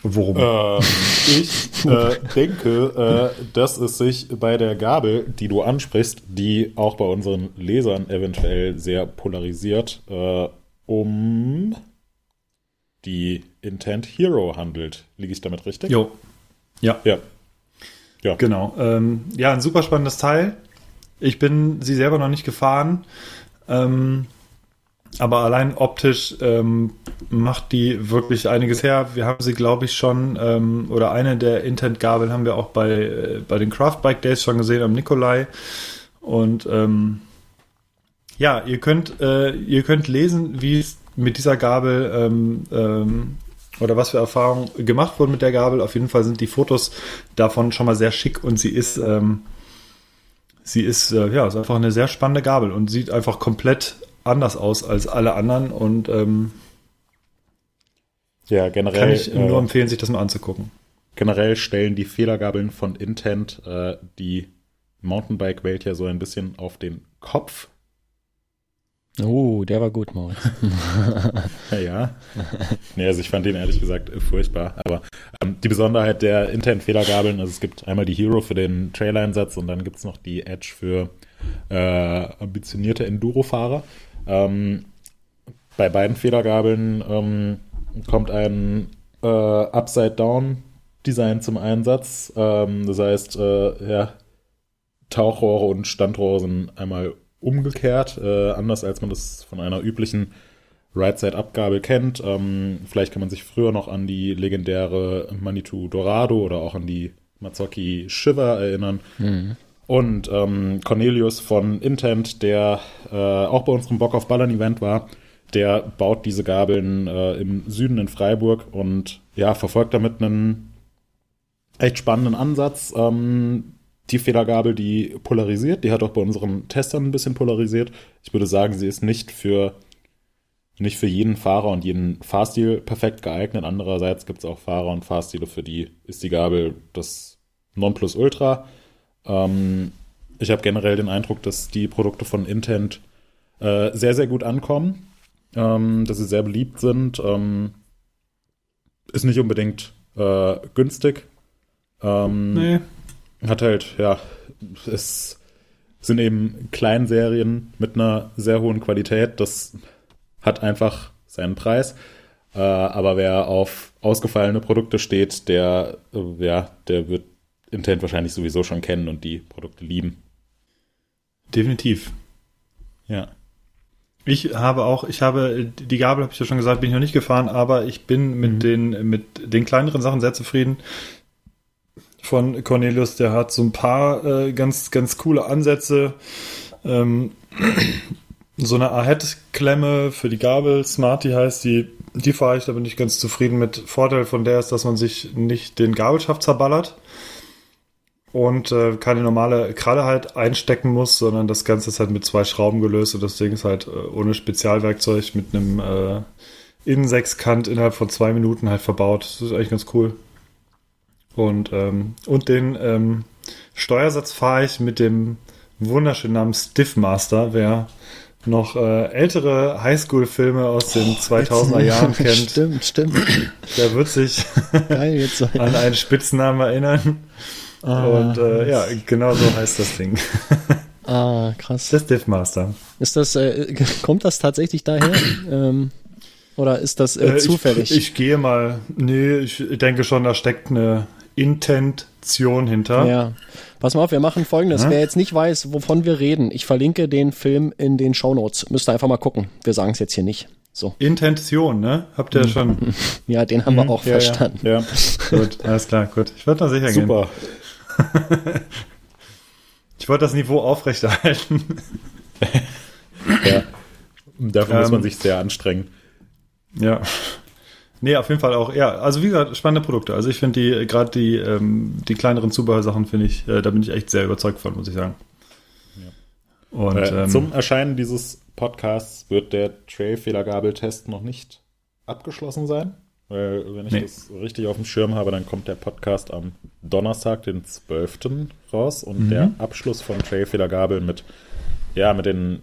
Worum? ähm, ich denke, dass es sich bei der Gabel, die du ansprichst, die auch bei unseren Lesern eventuell sehr polarisiert, um die Intent Hero handelt. Liege ich damit richtig? Jo. Ja, Ja. Ja. genau. Ähm, ja, ein super spannendes Teil. Ich bin sie selber noch nicht gefahren. Ähm, aber allein optisch ähm, macht die wirklich einiges her. Wir haben sie, glaube ich, schon, ähm, oder eine der Intent-Gabeln haben wir auch bei, äh, bei den Craft Bike Days schon gesehen am Nikolai. Und ähm, ja, ihr könnt, äh, ihr könnt lesen, wie es mit dieser Gabel ähm, ähm, oder was für Erfahrungen gemacht wurden mit der Gabel. Auf jeden Fall sind die Fotos davon schon mal sehr schick und sie ist, ähm, sie ist, äh, ja, ist einfach eine sehr spannende Gabel und sieht einfach komplett anders aus als alle anderen und ähm, ja, generell kann ich nur äh, empfehlen, sich das mal anzugucken. generell stellen die Federgabeln von Intent äh, die Mountainbike-Welt ja so ein bisschen auf den Kopf. Oh, der war gut, Maus. Ja, nee, also ich fand den ehrlich gesagt furchtbar. Aber ähm, die Besonderheit der internen Federgabeln, also es gibt einmal die Hero für den Trailer-Einsatz und dann gibt es noch die Edge für äh, ambitionierte Enduro-Fahrer. Ähm, bei beiden Federgabeln ähm, kommt ein äh, Upside-Down-Design zum Einsatz. Ähm, das heißt, äh, ja, Tauchrohre und Standrohre sind einmal umgekehrt, äh, anders als man das von einer üblichen Right-Side-Abgabe kennt. Ähm, vielleicht kann man sich früher noch an die legendäre Manitou Dorado oder auch an die Mazzocchi Shiver erinnern. Und ähm, Cornelius von Intent, der äh, auch bei unserem Bock auf Ballern Event war, der baut diese Gabeln äh, im Süden in Freiburg und ja, verfolgt damit einen echt spannenden Ansatz. Ähm, die Federgabel, die polarisiert, die hat auch bei unseren Testern ein bisschen polarisiert. Ich würde sagen, sie ist nicht für nicht für jeden Fahrer und jeden Fahrstil perfekt geeignet. Andererseits gibt es auch Fahrer und Fahrstile, für die ist die Gabel das Nonplusultra. Ähm, ich habe generell den Eindruck, dass die Produkte von Intent äh, sehr, sehr gut ankommen, ähm, dass sie sehr beliebt sind. Ähm, ist nicht unbedingt äh, günstig. Ähm, Nee. Hat halt, ja, es sind eben Kleinserien mit einer sehr hohen Qualität. Das hat einfach seinen Preis. Äh, aber wer auf ausgefallene Produkte steht, der, äh, ja, der wird Intent wahrscheinlich sowieso schon kennen und die Produkte lieben. Definitiv. Ja. Ich habe auch, ich habe, die Gabel habe ich ja schon gesagt, bin ich noch nicht gefahren, aber ich bin mit den, mit den kleineren Sachen sehr zufrieden. Von Cornelius, der hat so ein paar äh, ganz, ganz coole Ansätze. Ähm, so eine Ahead-Klemme für die Gabel, Smarty heißt die, die fahre ich, da bin ich ganz zufrieden mit. Vorteil von der ist, dass man sich nicht den Gabelschaft zerballert und äh, keine normale Kralle halt einstecken muss, sondern das Ganze ist halt mit zwei Schrauben gelöst und das Ding ist halt äh, ohne Spezialwerkzeug mit einem äh, Innensechskant innerhalb von zwei Minuten halt verbaut. Das ist eigentlich ganz cool. Und, ähm, und den ähm, Steuersatz fahre ich mit dem wunderschönen Namen Stiffmaster. Wer noch äh, ältere Highschool-Filme aus den 2000er Jahren kennt, Stimmt, stimmt. der wird sich Geil, an einen Spitznamen erinnern. Und äh, ja, genau so heißt das Ding. Ah, krass. Der Stiffmaster. Ist das, äh, kommt das tatsächlich daher? ähm, oder ist das äh, Äh, zufällig? Ich, ich gehe mal. Nee, ich denke schon, da steckt eine Intention hinter. ja. Pass mal auf, wir machen folgendes. Ja? Wer jetzt nicht weiß, wovon wir reden, ich verlinke den Film in den Shownotes. Müsst ihr einfach mal gucken. Wir sagen es jetzt hier nicht. So. Intention, ne? Habt ihr schon. Ja, den haben wir auch ja, ja. verstanden. Ja, gut, alles klar, gut. Ich wollte da sicher gehen. super. Ich wollte das Niveau aufrechterhalten. Ja. Dafür muss Ähm, man sich sehr anstrengen. ja. Nee, auf jeden Fall auch, ja, also wie gesagt, spannende Produkte. Also ich finde die, gerade die, ähm, die kleineren Zubehörsachen finde ich, äh, da bin ich echt sehr überzeugt von, muss ich sagen. Und Äh, ähm, zum Erscheinen dieses Podcasts wird der Trail-Fehlergabel-Test noch nicht abgeschlossen sein. Weil, wenn ich Nee. das richtig auf dem Schirm habe, dann kommt der Podcast am Donnerstag, den 12. raus und Mhm. der Abschluss von Trail-Fehlergabel mit, ja, mit den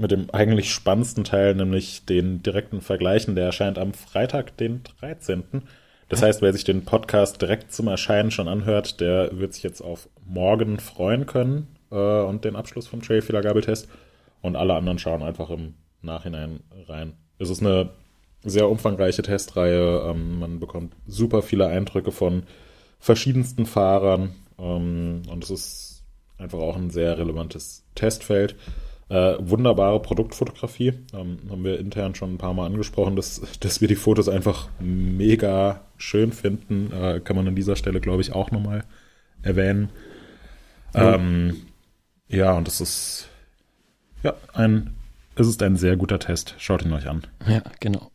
mit dem eigentlich spannendsten Teil, nämlich den direkten Vergleichen, der erscheint am Freitag, den 13. Das heißt, wer sich den Podcast direkt zum Erscheinen schon anhört, der wird sich jetzt auf morgen freuen können äh, und den Abschluss vom Trail-Fehlergabeltest. Und alle anderen schauen einfach im Nachhinein rein. Es ist eine sehr umfangreiche Testreihe. Ähm, man bekommt super viele Eindrücke von verschiedensten Fahrern. Ähm, und es ist einfach auch ein sehr relevantes Testfeld. Äh, wunderbare Produktfotografie. Ähm, haben wir intern schon ein paar Mal angesprochen, dass, dass wir die Fotos einfach mega schön finden. Äh, kann man an dieser Stelle, glaube ich, auch nochmal erwähnen. Ja. Ähm, ja, und es ist ja ein, es ist ein sehr guter Test. Schaut ihn euch an. Ja, genau.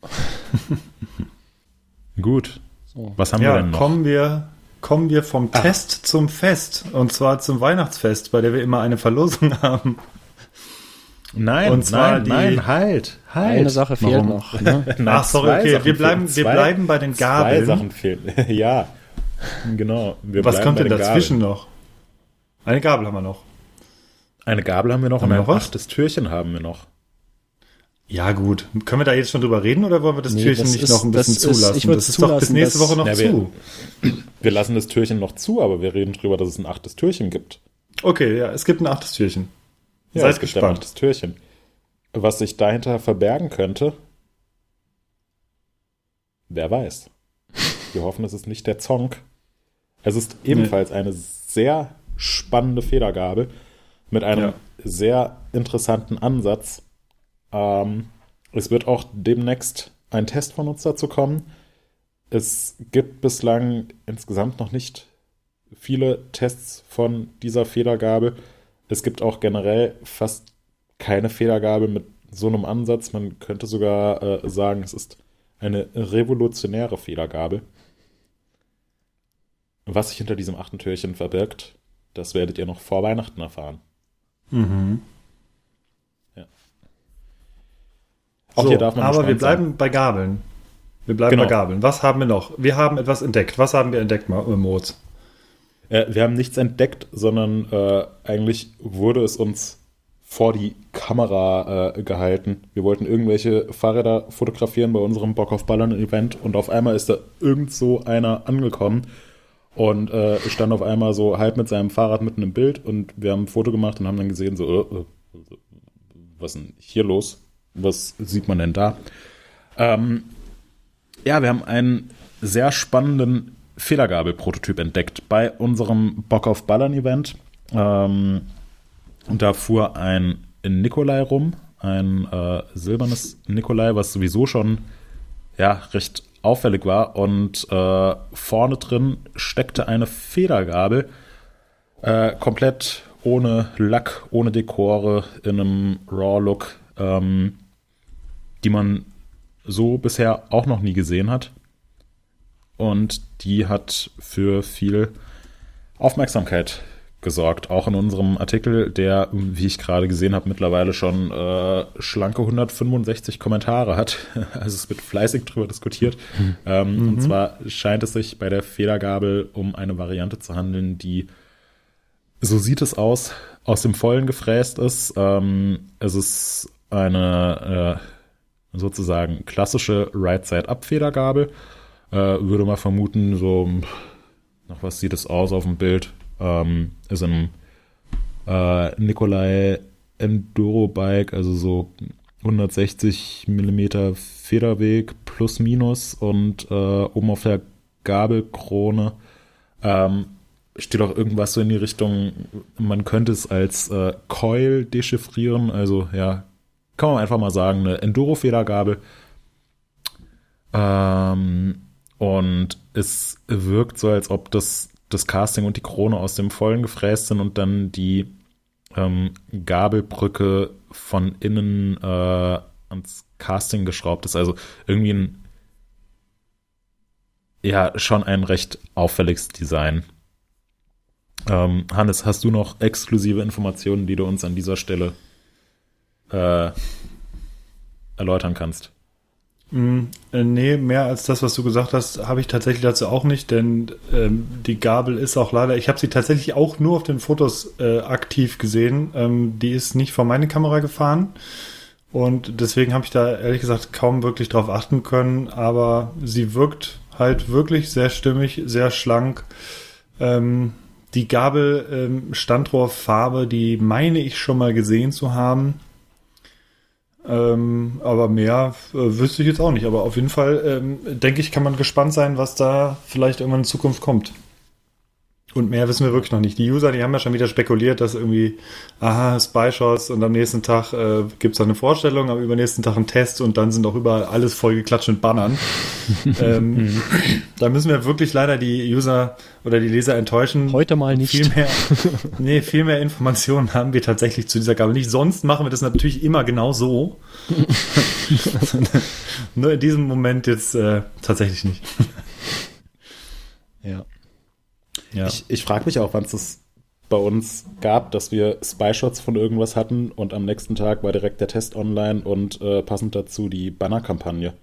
Gut. So. Was haben ja, wir denn noch? Kommen wir, kommen wir vom Ach. Test zum Fest. Und zwar zum Weihnachtsfest, bei der wir immer eine Verlosung haben. Nein, und zwar nein, die, nein, halt, halt. Eine Sache fehlt Warum? noch. Ne? Ach, sorry, okay, wir bleiben, wir bleiben bei den Gabeln. Zwei Sachen fehlen. ja, genau. Was kommt denn dazwischen Gabeln. noch? Eine Gabel haben wir noch. Eine Gabel haben wir noch haben und ein achtes Türchen haben wir noch. Ja, gut. Können wir da jetzt schon drüber reden oder wollen wir das nee, Türchen das nicht ist, noch ein bisschen zulassen? Ist, ich das ist zulassen, doch bis nächste Woche noch ja, zu. Wir, wir, lassen das Türchen noch zu, aber wir reden drüber, dass es ein achtes Türchen gibt. Okay, ja, es gibt ein achtes Türchen. Ja, Seid es gespannt. Achtes Türchen. Was sich dahinter verbergen könnte, wer weiß. Wir hoffen, es ist nicht der Zonk. Es ist ebenfalls nee. eine sehr spannende Federgabel mit einem ja. sehr interessanten Ansatz. Ähm, es wird auch demnächst ein Test von uns dazu kommen. Es gibt bislang insgesamt noch nicht viele Tests von dieser Federgabel. Es gibt auch generell fast keine Federgabel mit so einem Ansatz. Man könnte sogar äh, sagen, es ist eine revolutionäre Federgabel. Was sich hinter diesem achten Türchen verbirgt, das werdet ihr noch vor Weihnachten erfahren. Mhm. Ja. Auch so, hier darf man aber wir bleiben sein. bei Gabeln. Wir bleiben genau. bei Gabeln. Was haben wir noch? Wir haben etwas entdeckt. Was haben wir entdeckt, äh, Moritz? Äh, wir haben nichts entdeckt, sondern äh, eigentlich wurde es uns vor die Kamera äh, gehalten. Wir wollten irgendwelche Fahrräder fotografieren bei unserem Bock auf Ballern Event und auf einmal ist da irgend so einer angekommen und äh, stand auf einmal so halb mit seinem Fahrrad mitten im Bild und wir haben ein Foto gemacht und haben dann gesehen, so, äh, äh, was ist denn hier los? Was sieht man denn da? Ähm, ja, wir haben einen sehr spannenden Fehlergabel-Prototyp entdeckt bei unserem Bock auf Ballern-Event. Ähm, und da fuhr ein Nikolai rum, ein äh, silbernes Nikolai, was sowieso schon ja, recht auffällig war. Und äh, vorne drin steckte eine Federgabel, äh, komplett ohne Lack, ohne Dekore, in einem Raw-Look, ähm, die man so bisher auch noch nie gesehen hat. Und die hat für viel Aufmerksamkeit gesorgt. Auch in unserem Artikel, der, wie ich gerade gesehen habe, mittlerweile schon äh, schlanke 165 Kommentare hat. Also es wird fleißig drüber diskutiert. Mhm. Ähm, mhm. Und zwar scheint es sich bei der Federgabel um eine Variante zu handeln, die, so sieht es aus, aus dem Vollen gefräst ist. Ähm, es ist eine äh, sozusagen klassische Right-Side-Up-Federgabel. Äh, würde mal vermuten, so, nach was sieht es aus auf dem Bild? ähm, ist ein äh, Nikolai Enduro Bike, also so 160 mm Federweg plus minus und äh, oben auf der Gabelkrone ähm, steht auch irgendwas so in die Richtung, man könnte es als äh, Coil dechiffrieren, also ja, kann man einfach mal sagen, eine Enduro-Federgabel. Ähm, und es wirkt so, als ob das das Casting und die Krone aus dem Vollen gefräst sind und dann die ähm, Gabelbrücke von innen äh, ans Casting geschraubt ist. Also irgendwie ein ja, schon ein recht auffälliges Design. Ähm, Hannes, hast du noch exklusive Informationen, die du uns an dieser Stelle äh, erläutern kannst? Mm, äh, nee, mehr als das, was du gesagt hast, habe ich tatsächlich dazu auch nicht, denn ähm, die Gabel ist auch leider, ich habe sie tatsächlich auch nur auf den Fotos äh, aktiv gesehen. Ähm, die ist nicht vor meine Kamera gefahren und deswegen habe ich da ehrlich gesagt kaum wirklich drauf achten können, aber sie wirkt halt wirklich sehr stimmig, sehr schlank. Ähm, die Gabel ähm, Standrohrfarbe, die meine ich schon mal gesehen zu haben. Ähm, aber mehr äh, wüsste ich jetzt auch nicht. Aber auf jeden Fall, ähm, denke ich, kann man gespannt sein, was da vielleicht irgendwann in Zukunft kommt. Und mehr wissen wir wirklich noch nicht. Die User, die haben ja schon wieder spekuliert, dass irgendwie, aha, Spy-Shots und am nächsten Tag äh, gibt es eine Vorstellung, am übernächsten Tag ein Test und dann sind auch überall alles vollgeklatscht mit Bannern. ähm, da müssen wir wirklich leider die User oder die Leser enttäuschen. Heute mal nicht. Viel mehr, nee, viel mehr Informationen haben wir tatsächlich zu dieser Gabel nicht. Sonst machen wir das natürlich immer genau so. Nur in diesem Moment jetzt äh, tatsächlich nicht. Ja. Ja. Ich, ich frage mich auch, wann es das bei uns gab, dass wir Spy-Shots von irgendwas hatten und am nächsten Tag war direkt der Test online und äh, passend dazu die Banner-Kampagne.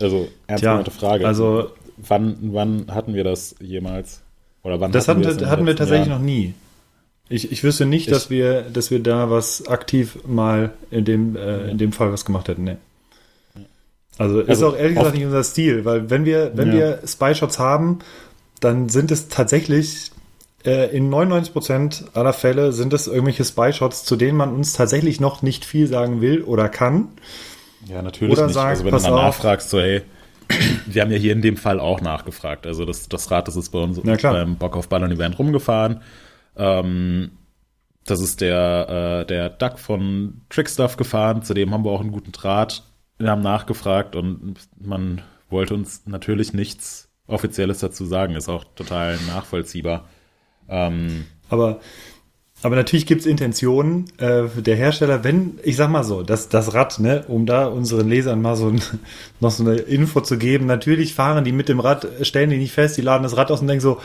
Also, ernst Tja, gemeinte Frage. also- wann, wann hatten wir das jemals? Oder wann Das hatten, wir den hatten wir tatsächlich Jahren? noch nie. Ich, ich wüsste nicht, Ich- dass wir, dass wir da was aktiv mal in dem, äh, in dem Fall was gemacht hätten. Nee. Also ist Also auch ehrlich gesagt nicht unser Stil, weil wenn wir, wenn Ja. wir Spy-Shots haben, dann sind es tatsächlich äh, in 99% aller Fälle sind es irgendwelche Spy-Shots, zu denen man uns tatsächlich noch nicht viel sagen will oder kann. Ja, natürlich Oder nicht. sagt, also wenn du dann auf. nachfragst, so, hey, wir haben ja hier in dem Fall auch nachgefragt. Also das, das Rad, das ist bei uns klar. beim Bock auf Ballern Event rumgefahren. Ähm, das ist der, äh, der Duck von Trickstuff gefahren, zu dem haben wir auch einen guten Draht. Wir haben nachgefragt und man wollte uns natürlich nichts Offizielles dazu sagen. Ist auch total nachvollziehbar. Ähm, Aber, aber natürlich gibt es Intentionen äh, der Hersteller, wenn, ich sag mal so, das, das Rad, ne, um da unseren Lesern mal so ein, noch so eine Info zu geben, natürlich fahren die mit dem Rad, stellen die nicht fest, die laden das Rad aus und denken so,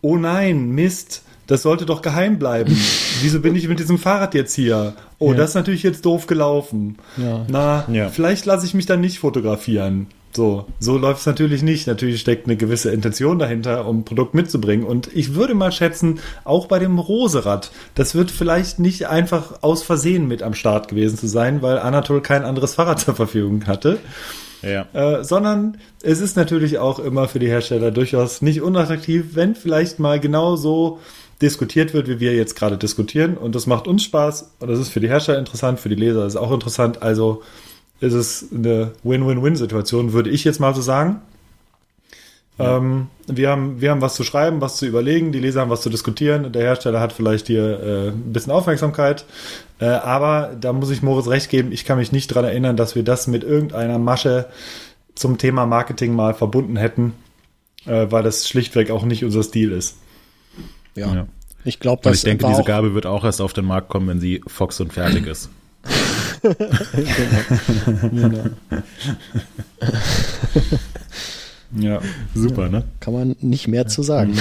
oh nein, Mist, das sollte doch geheim bleiben. Wieso bin ich mit diesem Fahrrad jetzt hier? Oh, Ja. das ist natürlich jetzt doof gelaufen. Ja. Na, Ja. vielleicht lasse ich mich dann nicht fotografieren. So, so läuft es natürlich nicht. Natürlich steckt eine gewisse Intention dahinter, um ein Produkt mitzubringen. Und ich würde mal schätzen, auch bei dem Roserad, das wird vielleicht nicht einfach aus Versehen mit am Start gewesen zu sein, weil Anatol kein anderes Fahrrad zur Verfügung hatte. ja. Äh, sondern es ist natürlich auch immer für die Hersteller durchaus nicht unattraktiv, wenn vielleicht mal genau so diskutiert wird, wie wir jetzt gerade diskutieren. Und das macht uns Spaß und das ist für die Hersteller interessant, für die Leser ist es auch interessant. Also ist es eine Win-Win-Win-Situation, würde ich jetzt mal so sagen. Ähm, wir, haben, wir haben was zu schreiben, was zu überlegen, die Leser haben was zu diskutieren, der Hersteller hat vielleicht hier äh, ein bisschen Aufmerksamkeit, äh, aber da muss ich Moritz recht geben, ich kann mich nicht dran erinnern, dass wir das mit irgendeiner Masche zum Thema Marketing mal verbunden hätten, äh, weil das schlichtweg auch nicht unser Stil ist. Ja. Ja. Ich glaube, Und das ich denke, diese Gabel wird auch erst auf den Markt kommen, wenn sie Fox und fertig ist. Ja. Super, ne? kann man nicht mehr zu sagen.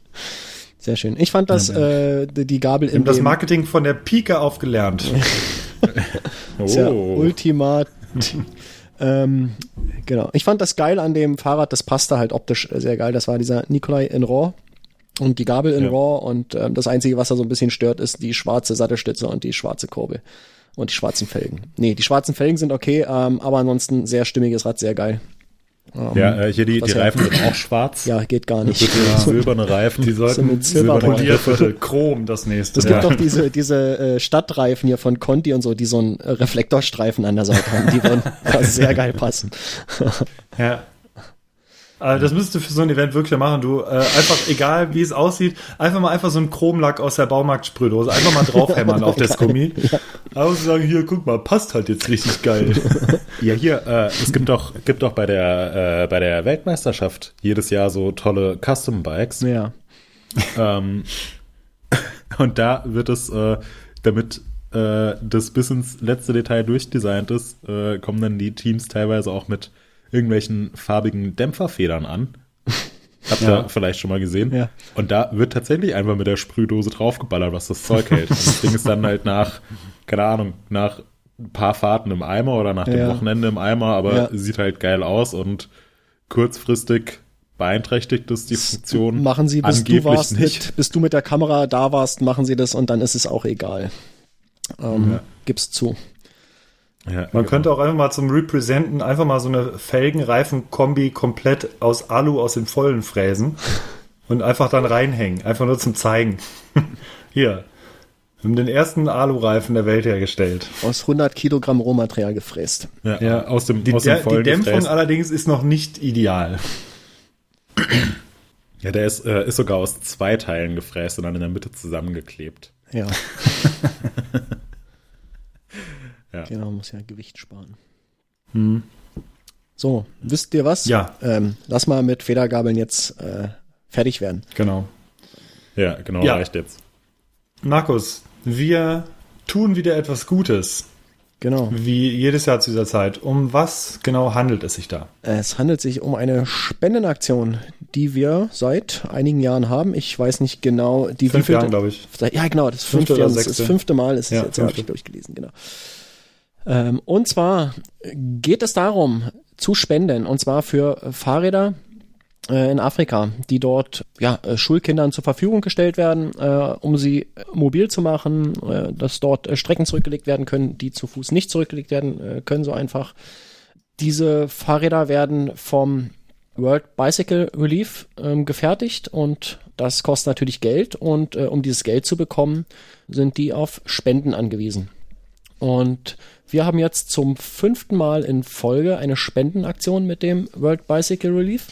Sehr schön. Ich fand das, äh, die Gabel haben das Marketing von der Pike auf gelernt. ist ja Oh. Ultimat. ähm, genau. Ich fand das geil an dem Fahrrad, das passte halt optisch sehr geil. Das war dieser Nikolai in Raw und die Gabel in Ja. Raw und ähm, das Einzige, was da so ein bisschen stört, ist die schwarze Sattelstütze und die schwarze Kurbel und die schwarzen Felgen. Nee, die schwarzen Felgen sind okay, ähm, aber ansonsten sehr stimmiges Rad, sehr geil. Ähm, Ja, äh, hier die, die ja- Reifen sind auch schwarz. ja, geht gar nicht. Ja. Silberne Reifen. Die sollten mit Silbermond. Polierviertel Chrom das nächste. Es gibt doch diese, diese äh, Stadtreifen hier von Conti und so, die so einen äh, Reflektorstreifen an der Seite haben. Die würden sehr geil passen. Ja. Also das müsstest du für so ein Event wirklich machen. Du äh, einfach, egal wie es aussieht, einfach mal einfach so einen Chromlack aus der Baumarktsprühdose, einfach mal draufhämmern auf das Gummi. Aber zu sagen, hier, guck mal, passt halt jetzt richtig geil. Ja, hier, äh, es gibt doch, gibt doch bei der, äh, bei der Weltmeisterschaft jedes Jahr so tolle Custom Bikes. Ja. Ähm, und da wird es, äh, damit äh, das bis ins letzte Detail durchdesignt ist, äh, kommen dann die Teams teilweise auch mit irgendwelchen farbigen Dämpferfedern an. Habt ihr Ja. vielleicht schon mal gesehen? Ja. Und da wird tatsächlich einfach mit der Sprühdose draufgeballert, was das Zeug hält. Und das Ding ist dann halt nach, keine Ahnung, nach ein paar Fahrten im Eimer oder nach dem Ja. Wochenende im Eimer, aber sieht halt geil aus und kurzfristig beeinträchtigt es die Funktion. Machen sie, bis du angeblich warst, nicht. mit, bis du mit der Kamera da warst, machen sie das und dann ist es auch egal. Ähm, Gib's zu. Ja, Man könnte auch einfach mal zum Representen einfach mal so eine Felgenreifen-Kombi komplett aus Alu aus den Vollen fräsen und einfach dann reinhängen. Einfach nur zum Zeigen. Hier. Wir haben den ersten Alu-Reifen der Welt hergestellt. Aus 100 Kilogramm Rohmaterial gefräst. ja, ja, aus dem, Die, aus der, dem vollen die Dämpfung Gefräß. allerdings ist noch nicht ideal. Ja, der ist, äh, ist sogar aus zwei Teilen gefräst und dann in der Mitte zusammengeklebt. Ja. Ja. Genau, muss ja Gewicht sparen. So, wisst ihr was? Ja. Ähm, lass mal mit Federgabeln jetzt äh, fertig werden. Genau. Ja, genau, Ja. reicht jetzt. Markus, wir tun wieder etwas Gutes, Genau. wie jedes Jahr zu dieser Zeit. Um was genau handelt es sich da? Es handelt sich um eine Spendenaktion, die wir seit einigen Jahren haben. Ich weiß nicht genau, die Fünf wievielte- Jahren, glaube ich. Ja, genau, das Fünfte fünfte, oder das, fünfte Mal ist es Ja, jetzt, habe ich durchgelesen, genau. Ähm, und zwar geht es darum, zu spenden, und zwar für Fahrräder äh, in Afrika, die dort ja, äh, Schulkindern zur Verfügung gestellt werden, äh, um sie äh, mobil zu machen, äh, dass dort Strecken zurückgelegt werden können, die zu Fuß nicht zurückgelegt werden äh, können, so einfach. Diese Fahrräder werden vom World Bicycle Relief ähm, gefertigt und das kostet natürlich Geld und um dieses Geld zu bekommen, sind die auf Spenden angewiesen. Und wir haben jetzt zum fünften Mal in Folge eine Spendenaktion mit dem World Bicycle Relief.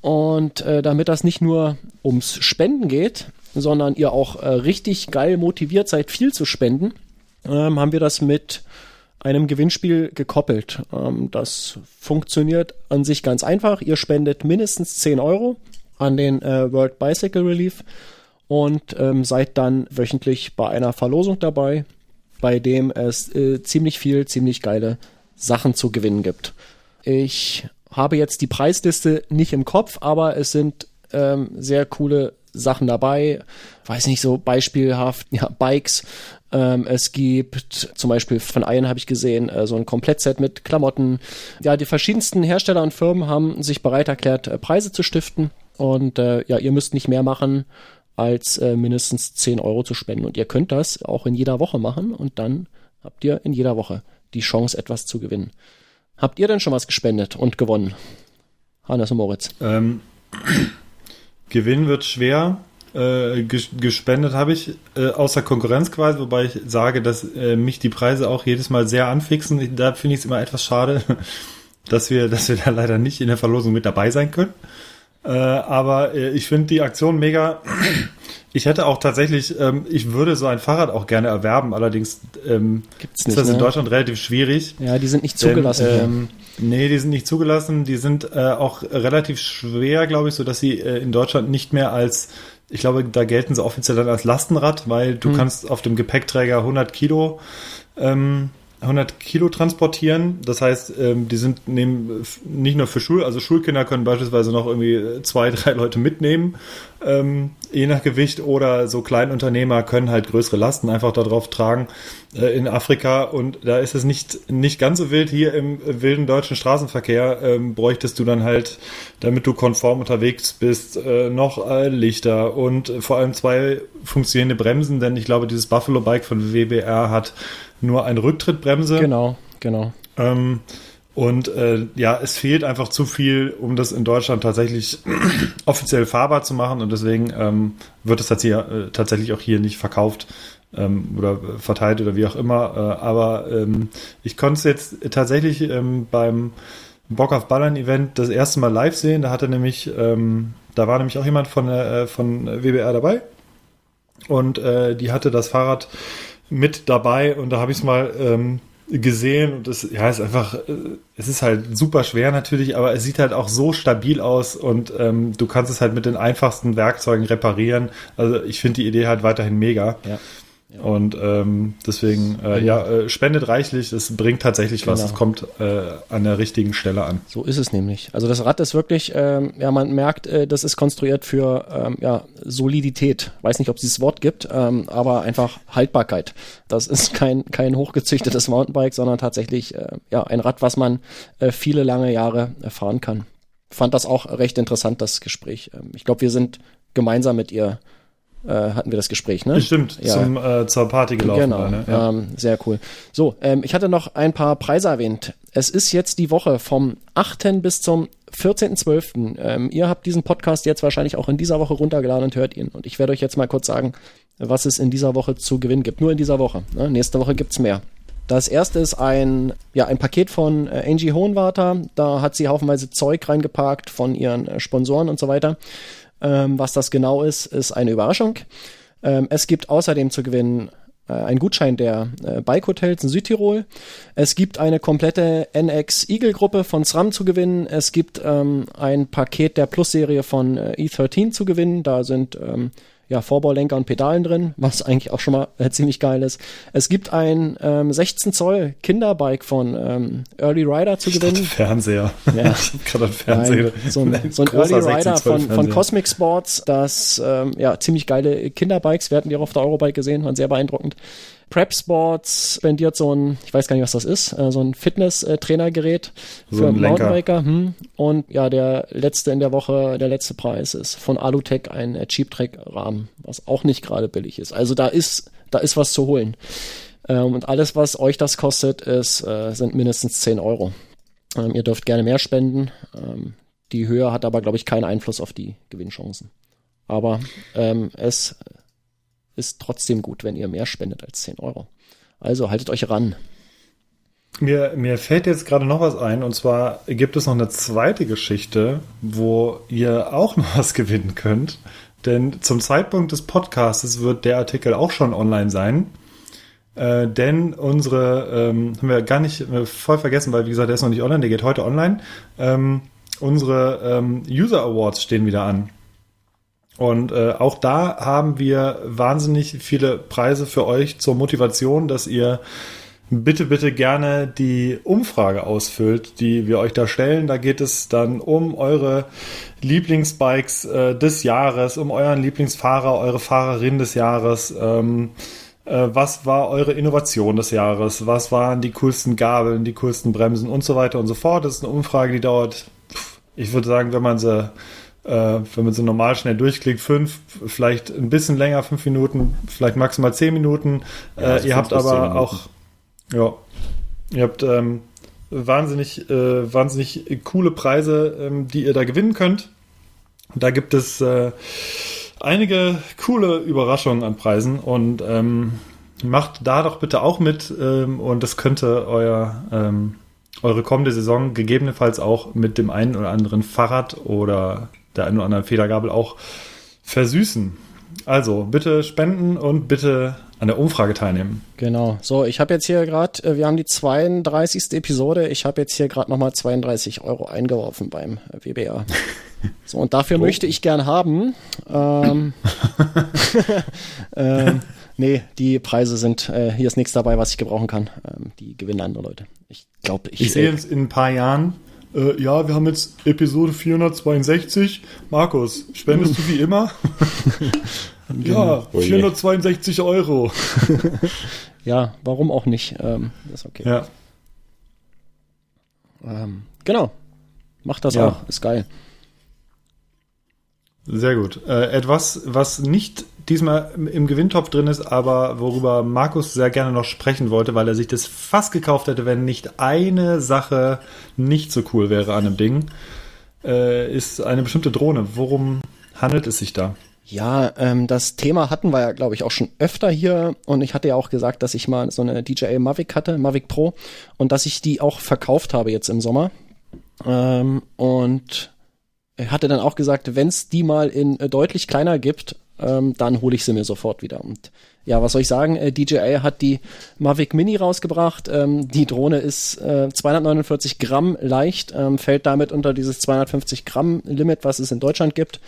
Und äh, damit das nicht nur ums Spenden geht, sondern ihr auch äh, richtig geil motiviert seid, viel zu spenden, ähm, haben wir das mit einem Gewinnspiel gekoppelt. Ähm, das funktioniert an sich ganz einfach. Ihr spendet mindestens 10 Euro an den äh, World Bicycle Relief und ähm, seid dann wöchentlich bei einer Verlosung dabei, bei dem es äh, ziemlich viel, ziemlich geile Sachen zu gewinnen gibt. Ich habe jetzt die Preisliste nicht im Kopf, aber es sind ähm, sehr coole Sachen dabei. Weiß nicht, so beispielhaft, ja, Bikes. Ähm, es gibt zum Beispiel von Iron habe ich gesehen, äh, so ein Komplettset mit Klamotten. Ja, die verschiedensten Hersteller und Firmen haben sich bereit erklärt, äh, Preise zu stiften. Und äh, ja, ihr müsst nicht mehr machen, als äh, mindestens 10 Euro zu spenden. Und ihr könnt das auch in jeder Woche machen und dann habt ihr in jeder Woche die Chance, etwas zu gewinnen. Habt ihr denn schon was gespendet und gewonnen? Hannes und Moritz. Ähm, Gewinn wird schwer. Äh, ges gespendet habe ich äh, außer Konkurrenz quasi, wobei ich sage, dass äh, mich die Preise auch jedes Mal sehr anfixen. Da finde ich es immer etwas schade, dass wir, dass wir da leider nicht in der Verlosung mit dabei sein können. Äh, aber äh, ich finde die Aktion mega. Ich hätte auch tatsächlich, ähm, ich würde so ein Fahrrad auch gerne erwerben, allerdings ähm, Gibt's ist nicht, das in ne? Deutschland relativ schwierig. Ja, die sind nicht zugelassen. Denn, ähm, nee, die sind nicht zugelassen. Die sind äh, auch relativ schwer, glaube ich, so dass sie äh, in Deutschland nicht mehr als, ich glaube, da gelten sie offiziell dann als Lastenrad, weil Hm. du kannst auf dem Gepäckträger 100 Kilo ähm, 100 Kilo transportieren. Das heißt, ähm, die sind nehmen nicht nur für Schul, also Schulkinder können beispielsweise noch irgendwie äh, zwei, drei Leute mitnehmen, ähm, je nach Gewicht, oder so Kleinunternehmer können halt größere Lasten einfach darauf tragen äh, in Afrika. Und da ist es nicht nicht ganz so wild. Hier im äh, wilden deutschen Straßenverkehr ähm, bräuchtest du dann halt, damit du konform unterwegs bist, äh, noch äh, Lichter und äh, vor allem zwei funktionierende Bremsen, denn ich glaube, dieses Buffalo Bike von WBR hat nur eine Rücktrittbremse. genau, genau. Ähm, und äh, ja, es fehlt einfach zu viel, um das in Deutschland tatsächlich offiziell fahrbar zu machen. Und deswegen ähm, wird es tatsächlich, äh, tatsächlich auch hier nicht verkauft ähm, oder verteilt oder wie auch immer. Äh, aber ähm, ich konnte es jetzt tatsächlich ähm, beim Bock auf Ballern Event das erste Mal live sehen. Da hatte nämlich, ähm, da war nämlich auch jemand von, äh, von WBR dabei. Und äh, die hatte das Fahrrad mit dabei und da habe ich es mal ähm, gesehen und das ja ist einfach äh, es ist halt super schwer natürlich aber es sieht halt auch so stabil aus und ähm, du kannst es halt mit den einfachsten Werkzeugen reparieren also ich finde die Idee halt weiterhin mega Ja. Und ähm, deswegen äh, ja äh, spendet reichlich es bringt tatsächlich was Genau. es kommt äh, an der richtigen Stelle an So ist es nämlich. Also das Rad ist wirklich, ähm, ja, man merkt, äh, das ist konstruiert für ähm, ja, Solidität. Weiß nicht, ob es dieses Wort gibt, ähm, aber einfach Haltbarkeit. Das ist kein, kein hochgezüchtetes Mountainbike, sondern tatsächlich äh, ja, ein Rad, was man äh, viele lange Jahre äh, fahren kann. Fand das auch recht interessant, das Gespräch. Ähm, ich glaube, wir sind gemeinsam mit ihr, hatten wir das Gespräch, ne? bestimmt Ja. zum äh, zur Party gelaufen Genau, war, ne? ja. ähm, sehr cool. So, ähm, ich hatte noch ein paar Preise erwähnt. Es ist jetzt die Woche vom 8. bis zum 14.12. Ähm, ihr habt diesen Podcast jetzt wahrscheinlich auch in dieser Woche runtergeladen und hört ihn. Und ich werde euch jetzt mal kurz sagen, was es in dieser Woche zu gewinnen gibt. Nur in dieser Woche. Ne? Nächste Woche gibt's mehr. Das erste ist ein, ja, ein Paket von äh, Angie Hohenwarter. Da hat sie haufenweise Zeug reingepackt von ihren äh, Sponsoren und so weiter. Ähm, was das genau ist, ist eine Überraschung. Ähm, es gibt außerdem zu gewinnen äh, einen Gutschein der äh, Bike Hotels in Südtirol. Es gibt eine komplette NX Eagle Gruppe von SRAM zu gewinnen. Es gibt ähm, ein Paket der Plus-Serie von äh, E13 zu gewinnen. Da sind ähm, ja, Vorbaulenker und Pedalen drin, was eigentlich auch schon mal äh, ziemlich geil ist. Es gibt ein ähm, 16 Zoll Kinderbike von ähm, Early Rider zu gewinnen. Fernseher. Ja. ich hab gerade Fernseher. Nein, so ein, so ein Early Rider von, von Cosmic Sports, das ähm, ja ziemlich geile Kinderbikes. Wir hatten die auch auf der Eurobike gesehen, waren sehr beeindruckend. Prep Sports spendiert so ein, ich weiß gar nicht, was das ist, äh, so ein Fitness-Trainergerät So für. Mountainbiker. Hm. Und ja, der letzte in der Woche, der letzte Preis ist von Alutech ein äh, Cheap Track Rahmen, was auch nicht gerade billig ist. Also da ist, da ist was zu holen. Ähm, und alles, was euch das kostet, ist, äh, sind mindestens 10 Euro. Ähm, ihr dürft gerne mehr spenden. Ähm, die Höhe hat aber, glaube ich, keinen Einfluss auf die Gewinnchancen. Aber ähm, es ist trotzdem gut, wenn ihr mehr spendet als 10 Euro. Also haltet euch ran. Mir, mir fällt jetzt gerade noch was ein, und zwar gibt es noch eine zweite Geschichte, wo ihr auch noch was gewinnen könnt. Denn zum Zeitpunkt des Podcasts wird der Artikel auch schon online sein. Äh, denn unsere, ähm, haben wir gar nicht äh, voll vergessen, weil wie gesagt, der ist noch nicht online, der geht heute online. Ähm, unsere ähm, User Awards stehen wieder an. Und äh, auch da haben wir wahnsinnig viele Preise für euch zur Motivation, dass ihr bitte, bitte gerne die Umfrage ausfüllt, die wir euch da stellen. Da geht es dann um eure Lieblingsbikes äh, des Jahres, um euren Lieblingsfahrer, eure Fahrerin des Jahres. Ähm, äh, was war eure Innovation des Jahres? Was waren die coolsten Gabeln, die coolsten Bremsen und so weiter und so fort? Das ist eine Umfrage, die dauert, ich würde sagen, wenn man sie äh, wenn man so normal schnell durchklickt, fünf, vielleicht ein bisschen länger, fünf Minuten, vielleicht maximal zehn Minuten. Ja, äh, also ihr fünf habt aber auch, ja, ihr habt ähm, wahnsinnig, äh, wahnsinnig coole Preise, ähm, die ihr da gewinnen könnt. Da gibt es äh, einige coole Überraschungen an Preisen und ähm, macht da doch bitte auch mit ähm, und das könnte euer ähm, eure kommende Saison gegebenenfalls auch mit dem einen oder anderen Fahrrad oder der einen oder anderen Federgabel auch versüßen. Also bitte spenden und bitte an der Umfrage teilnehmen. Genau. So, ich habe jetzt hier gerade, äh, wir haben die 32. Episode. Ich habe jetzt hier gerade nochmal 32 Euro eingeworfen beim äh, WBA. So, und dafür möchte ich gern haben. Ähm, ähm, nee, die Preise sind, äh, hier ist nichts dabei, was ich gebrauchen kann. Ähm, die gewinnen andere Leute. Ich glaube, ich, Ich sehe äh, jetzt in ein paar Jahren, äh, ja, wir haben jetzt Episode 462. Markus, spendest du wie immer? ja, Oh je. 462 Euro. ja, warum auch nicht? Ähm, ist okay. Ja. Ähm, genau. Macht das Ja. auch. Ist geil. Sehr gut. Äh, etwas, was nicht diesmal im- Gewinntopf drin ist, aber worüber Markus sehr gerne noch sprechen wollte, weil er sich das fast gekauft hätte, wenn nicht eine Sache nicht so cool wäre an dem Ding, äh, ist eine bestimmte Drohne. Worum handelt es sich da? Ja, ähm, das Thema hatten wir ja, glaube ich, auch schon öfter hier. Und ich hatte ja auch gesagt, dass ich mal so eine DJI Mavic hatte, Mavic Pro, und dass ich die auch verkauft habe jetzt im Sommer. Ähm, und er hatte dann auch gesagt, wenn es die mal in äh, deutlich kleiner gibt, ähm, dann hole ich sie mir sofort wieder. Und ja, was soll ich sagen? Äh, DJI hat die Mavic Mini rausgebracht. Ähm, die Drohne ist äh, 249 Gramm leicht, ähm, fällt damit unter dieses 250 Gramm Limit, was es in Deutschland gibt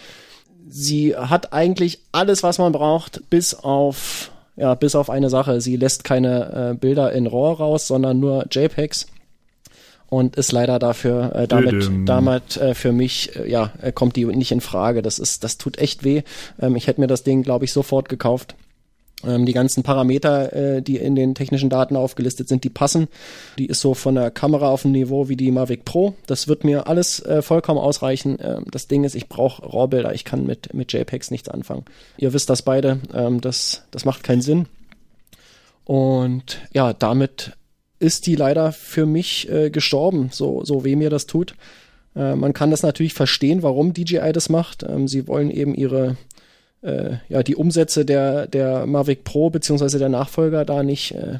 sie hat eigentlich alles, was man braucht, bis auf ja, bis auf eine Sache. Sie lässt keine äh, Bilder in RAW raus, sondern nur JPEGs und ist leider dafür äh, damit Düdüm. damit äh, für mich äh, ja äh, kommt die nicht in Frage. Das ist das tut echt weh. Ähm, ich hätte mir das Ding glaube ich sofort gekauft. Ähm, die ganzen Parameter, äh, die in den technischen Daten aufgelistet sind, die passen. Die ist so von der Kamera auf dem Niveau wie die Mavic Pro. Das wird mir alles äh, vollkommen ausreichen. Ähm, das Ding ist, ich brauche RAW-Bilder. Ich kann mit, mit JPEGs nichts anfangen. Ihr wisst das beide. Ähm, das, das macht keinen Sinn. Und ja, damit ist die leider für mich äh, gestorben, so, so weh mir das tut. Äh, man kann das natürlich verstehen, warum DJI das macht. Ähm, sie wollen eben ihre äh, ja, die Umsätze der, der Mavic Pro beziehungsweise der Nachfolger da nicht äh,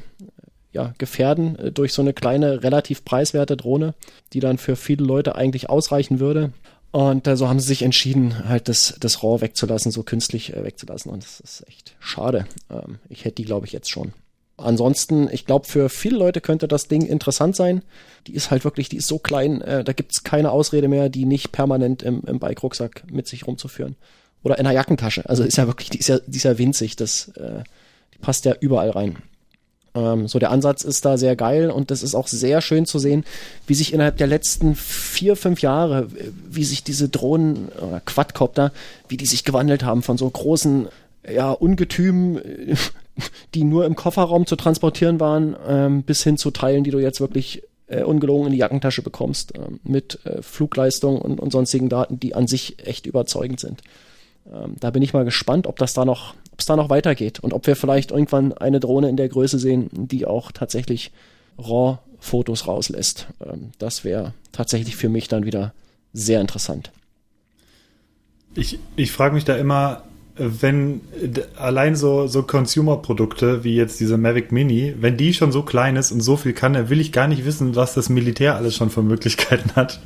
ja, gefährden äh, durch so eine kleine, relativ preiswerte Drohne, die dann für viele Leute eigentlich ausreichen würde. Und äh, so haben sie sich entschieden, halt das, das RAW wegzulassen, so künstlich wegzulassen. Und das ist echt schade. Ähm, ich hätte die, glaube ich, jetzt schon. Ansonsten, ich glaube, für viele Leute könnte das Ding interessant sein. Die ist halt wirklich, die ist so klein, äh, da gibt's keine Ausrede mehr, die nicht permanent im, im Bike-Rucksack mit sich rumzuführen. Oder in der Jackentasche. Also ist ja wirklich, die ist ja, die ist ja winzig, das, äh, die passt ja überall rein. Ähm, so der Ansatz ist da sehr geil und das ist auch sehr schön zu sehen, wie sich innerhalb der letzten vier, fünf Jahre, wie sich diese Drohnen oder Quadcopter, wie die sich gewandelt haben von so großen ja, Ungetümen, die nur im Kofferraum zu transportieren waren, ähm, bis hin zu Teilen, die du jetzt wirklich äh, ungelogen in die Jackentasche bekommst, äh, mit äh, Flugleistung und, und sonstigen Daten, die an sich echt überzeugend sind. Ähm, da bin ich mal gespannt, ob das da noch, ob es da noch weitergeht und ob wir vielleicht irgendwann eine Drohne in der Größe sehen, die auch tatsächlich RAW-Fotos rauslässt. Ähm, das wäre tatsächlich für mich dann wieder sehr interessant. Ich, ich frage mich da immer, wenn allein so, so Consumer-Produkte wie jetzt diese Mavic Mini, wenn die schon so klein ist und so viel kann, dann will ich gar nicht wissen, was das Militär alles schon für Möglichkeiten hat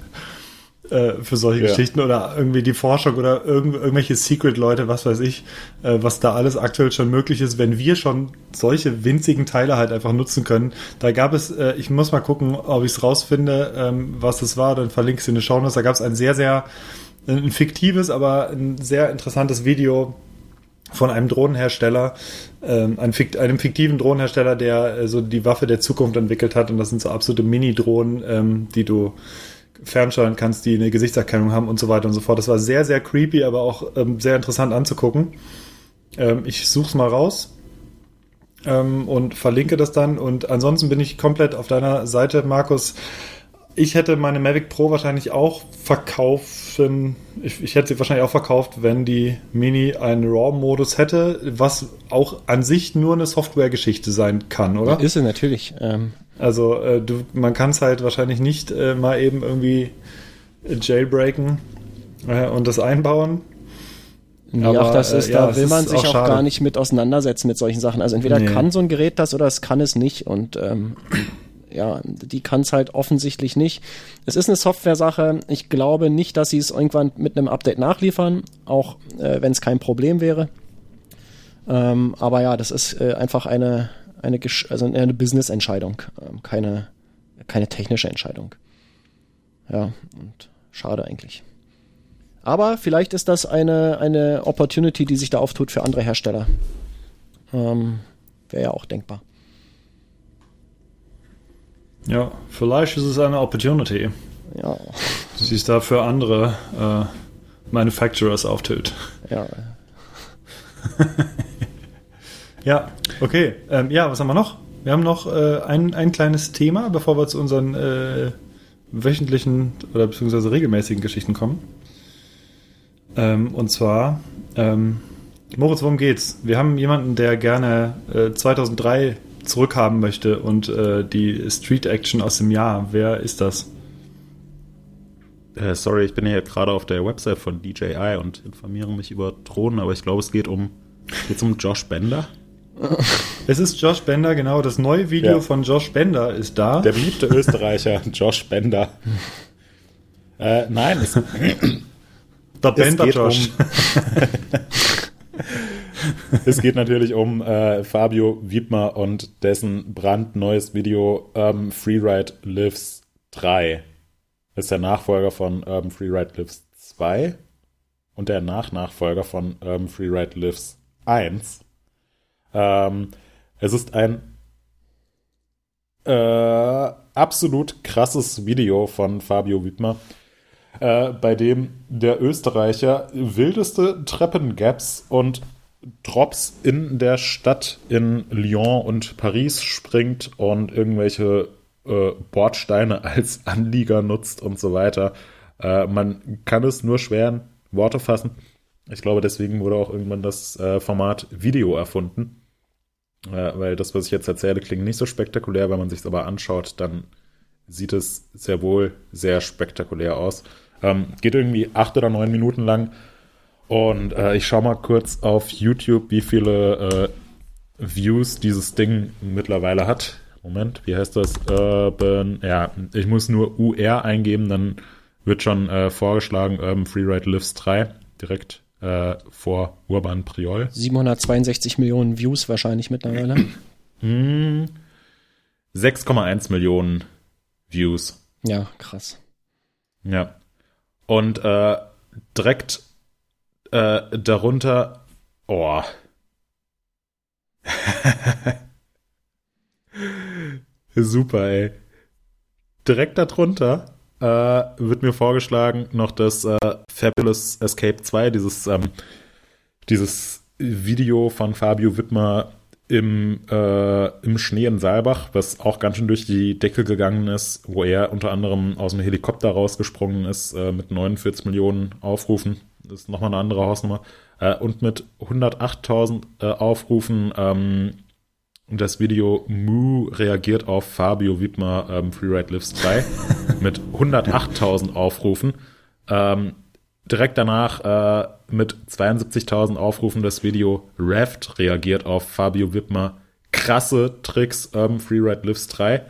äh, für solche ja. Geschichten oder irgendwie die Forschung oder irgend, irgendwelche Secret-Leute, was weiß ich, äh, was da alles aktuell schon möglich ist, wenn wir schon solche winzigen Teile halt einfach nutzen können. Da gab es, äh, ich muss mal gucken, ob ich es rausfinde, ähm, was das war, dann verlinke ich es in den Show Notes. Da gab es ein sehr, sehr ein fiktives, aber ein sehr interessantes Video von einem Drohnenhersteller, ähm, einem fiktiven Drohnenhersteller, der äh, so die Waffe der Zukunft entwickelt hat. Und das sind so absolute Mini-Drohnen, ähm, die du fernsteuern kannst, die eine Gesichtserkennung haben und so weiter und so fort. Das war sehr, sehr creepy, aber auch ähm, sehr interessant anzugucken. Ähm, ich suche es mal raus ähm, und verlinke das dann. Und ansonsten bin ich komplett auf deiner Seite, Markus ich hätte meine Mavic Pro wahrscheinlich auch verkaufen. Ich, ich, hätte sie wahrscheinlich auch verkauft, wenn die Mini einen RAW-Modus hätte, was auch an sich nur eine Software-Geschichte sein kann, oder? Ist sie natürlich. Ähm. Also äh, du, man kann es halt wahrscheinlich nicht äh, mal eben irgendwie jailbreaken äh, und das einbauen. Nee, Aber, auch das ist, äh, da ja, will man sich auch, auch gar nicht mit auseinandersetzen mit solchen Sachen. Also entweder nee. kann so ein Gerät das oder es kann es nicht. Und ähm, ja, die kann es halt offensichtlich nicht. Es ist eine Software-Sache. Ich glaube nicht, dass sie es irgendwann mit einem Update nachliefern, auch äh, wenn es kein Problem wäre. Ähm, aber ja, das ist äh, einfach eine, eine, also eine Business-Entscheidung, ähm, keine, keine technische Entscheidung. Ja, und schade eigentlich. Aber vielleicht ist das eine, eine Opportunity, die sich da auftut für andere Hersteller. Ähm, Wäre ja auch denkbar. Ja, vielleicht ist es eine Opportunity. Ja. Die sich da für andere äh, Manufacturers auftut. Ja. ja, okay. Ähm, ja, was haben wir noch? Wir haben noch äh, ein, ein kleines Thema, bevor wir zu unseren äh, wöchentlichen oder beziehungsweise regelmäßigen Geschichten kommen. Ähm, und zwar, ähm, Moritz, worum geht's? Wir haben jemanden, der gerne äh, 2003 zurückhaben möchte und äh, die Street Action aus dem Jahr. Wer ist das? Äh, sorry, ich bin hier gerade auf der Website von DJI und informiere mich über Drohnen, aber ich glaube, es geht um, geht's um Josh Bender. Es ist Josh Bender, genau. Das neue Video ja. von Josh Bender ist da. Der beliebte Österreicher, Josh Bender. Äh, nein, es, Der Bender Josh. Um, es geht natürlich um äh, Fabio Wiedmer und dessen brandneues Video Urban Freeride Lives 3. Das ist der Nachfolger von Urban Freeride Lives 2 und der Nachnachfolger von Urban Freeride Lives 1. Ähm, es ist ein äh, absolut krasses Video von Fabio Wiedmer, äh, bei dem der Österreicher wildeste Treppengaps und Drops in der Stadt in Lyon und Paris springt und irgendwelche äh, Bordsteine als Anlieger nutzt und so weiter. Äh, man kann es nur schwer in Worte fassen. Ich glaube, deswegen wurde auch irgendwann das äh, Format Video erfunden. Äh, weil das, was ich jetzt erzähle, klingt nicht so spektakulär. Wenn man sich es aber anschaut, dann sieht es sehr wohl sehr spektakulär aus. Ähm, geht irgendwie acht oder neun Minuten lang und äh, ich schaue mal kurz auf YouTube, wie viele äh, Views dieses Ding mittlerweile hat. Moment, wie heißt das? Urban, ja, ich muss nur UR eingeben, dann wird schon äh, vorgeschlagen, Urban Freeride Lives 3, direkt äh, vor Urban Priol. 762 Millionen Views wahrscheinlich mittlerweile. 6,1 Millionen Views. Ja, krass. Ja. Und äh, direkt äh, darunter, oh. Super, ey. Direkt darunter äh, wird mir vorgeschlagen noch das äh, Fabulous Escape 2, dieses, ähm, dieses Video von Fabio Wittmer im, äh, im Schnee in Saalbach, was auch ganz schön durch die Decke gegangen ist, wo er unter anderem aus dem Helikopter rausgesprungen ist äh, mit 49 Millionen Aufrufen. Das ist nochmal eine andere Hausnummer. Äh, und mit 108.000 äh, Aufrufen ähm, das Video Moo reagiert auf Fabio Wiedmer ähm, Freeride Lives 2 mit 108.000 Aufrufen. Ähm, direkt danach äh, mit 72.000 Aufrufen das Video Raft reagiert auf Fabio Wittmer. Krasse Tricks ähm, Freeride Lives 3.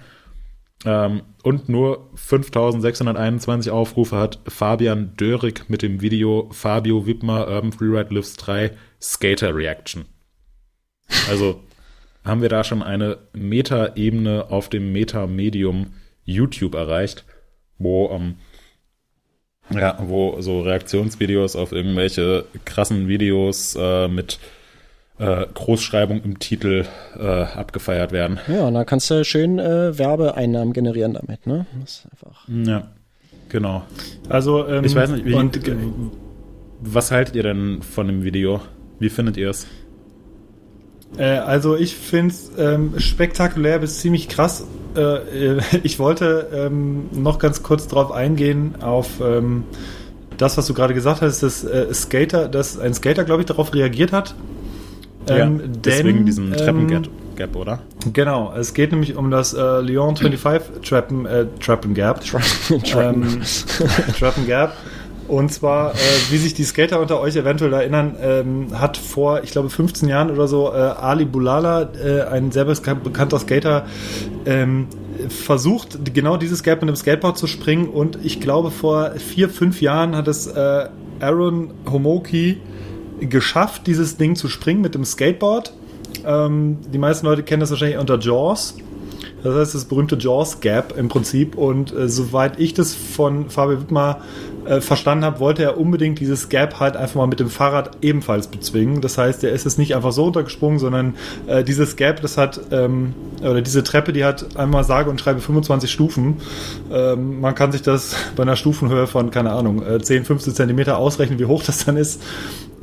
Ähm, und nur 5.621 Aufrufe hat Fabian Dörig mit dem Video Fabio Wittmer Urban Freeride Lives 3 Skater Reaction. Also haben wir da schon eine Meta-Ebene auf dem Meta-Medium YouTube erreicht, wo ähm, ja, wo so Reaktionsvideos auf irgendwelche krassen Videos äh, mit äh, Großschreibung im Titel äh, abgefeiert werden. Ja, und da kannst du schön äh, Werbeeinnahmen generieren damit, ne? Das ist einfach. Ja, genau. Also, ähm, Ich weiß nicht, wie, und, was haltet ihr denn von dem Video? Wie findet ihr es? Äh, also ich finde es ähm, spektakulär bis ziemlich krass. Äh, ich wollte ähm, noch ganz kurz darauf eingehen, auf ähm, das, was du gerade gesagt hast, dass äh, Skater, dass ein Skater, glaube ich, darauf reagiert hat. Ähm, ja, deswegen denn, diesen ähm, Treppengap, Gap, oder? Genau, es geht nämlich um das äh, Lyon 25 Trappen, äh, Trappen Gap. Ähm, Trappen Gap. Und zwar, äh, wie sich die Skater unter euch eventuell erinnern, ähm, hat vor, ich glaube, 15 Jahren oder so äh, Ali Bulala, äh, ein sehr bekan- bekannter Skater, ähm, versucht, genau dieses Gap mit einem Skateboard zu springen. Und ich glaube, vor vier, fünf Jahren hat es äh, Aaron Homoki geschafft, dieses Ding zu springen mit dem Skateboard. Ähm, die meisten Leute kennen das wahrscheinlich unter Jaws. Das heißt, das berühmte Jaws Gap im Prinzip. Und äh, soweit ich das von Fabio Wittmer äh, verstanden habe, wollte er unbedingt dieses Gap halt einfach mal mit dem Fahrrad ebenfalls bezwingen. Das heißt, er ist es nicht einfach so runtergesprungen, sondern äh, dieses Gap, das hat, ähm, oder diese Treppe, die hat einmal sage und schreibe 25 Stufen. Ähm, man kann sich das bei einer Stufenhöhe von, keine Ahnung, äh, 10, 15 Zentimeter ausrechnen, wie hoch das dann ist.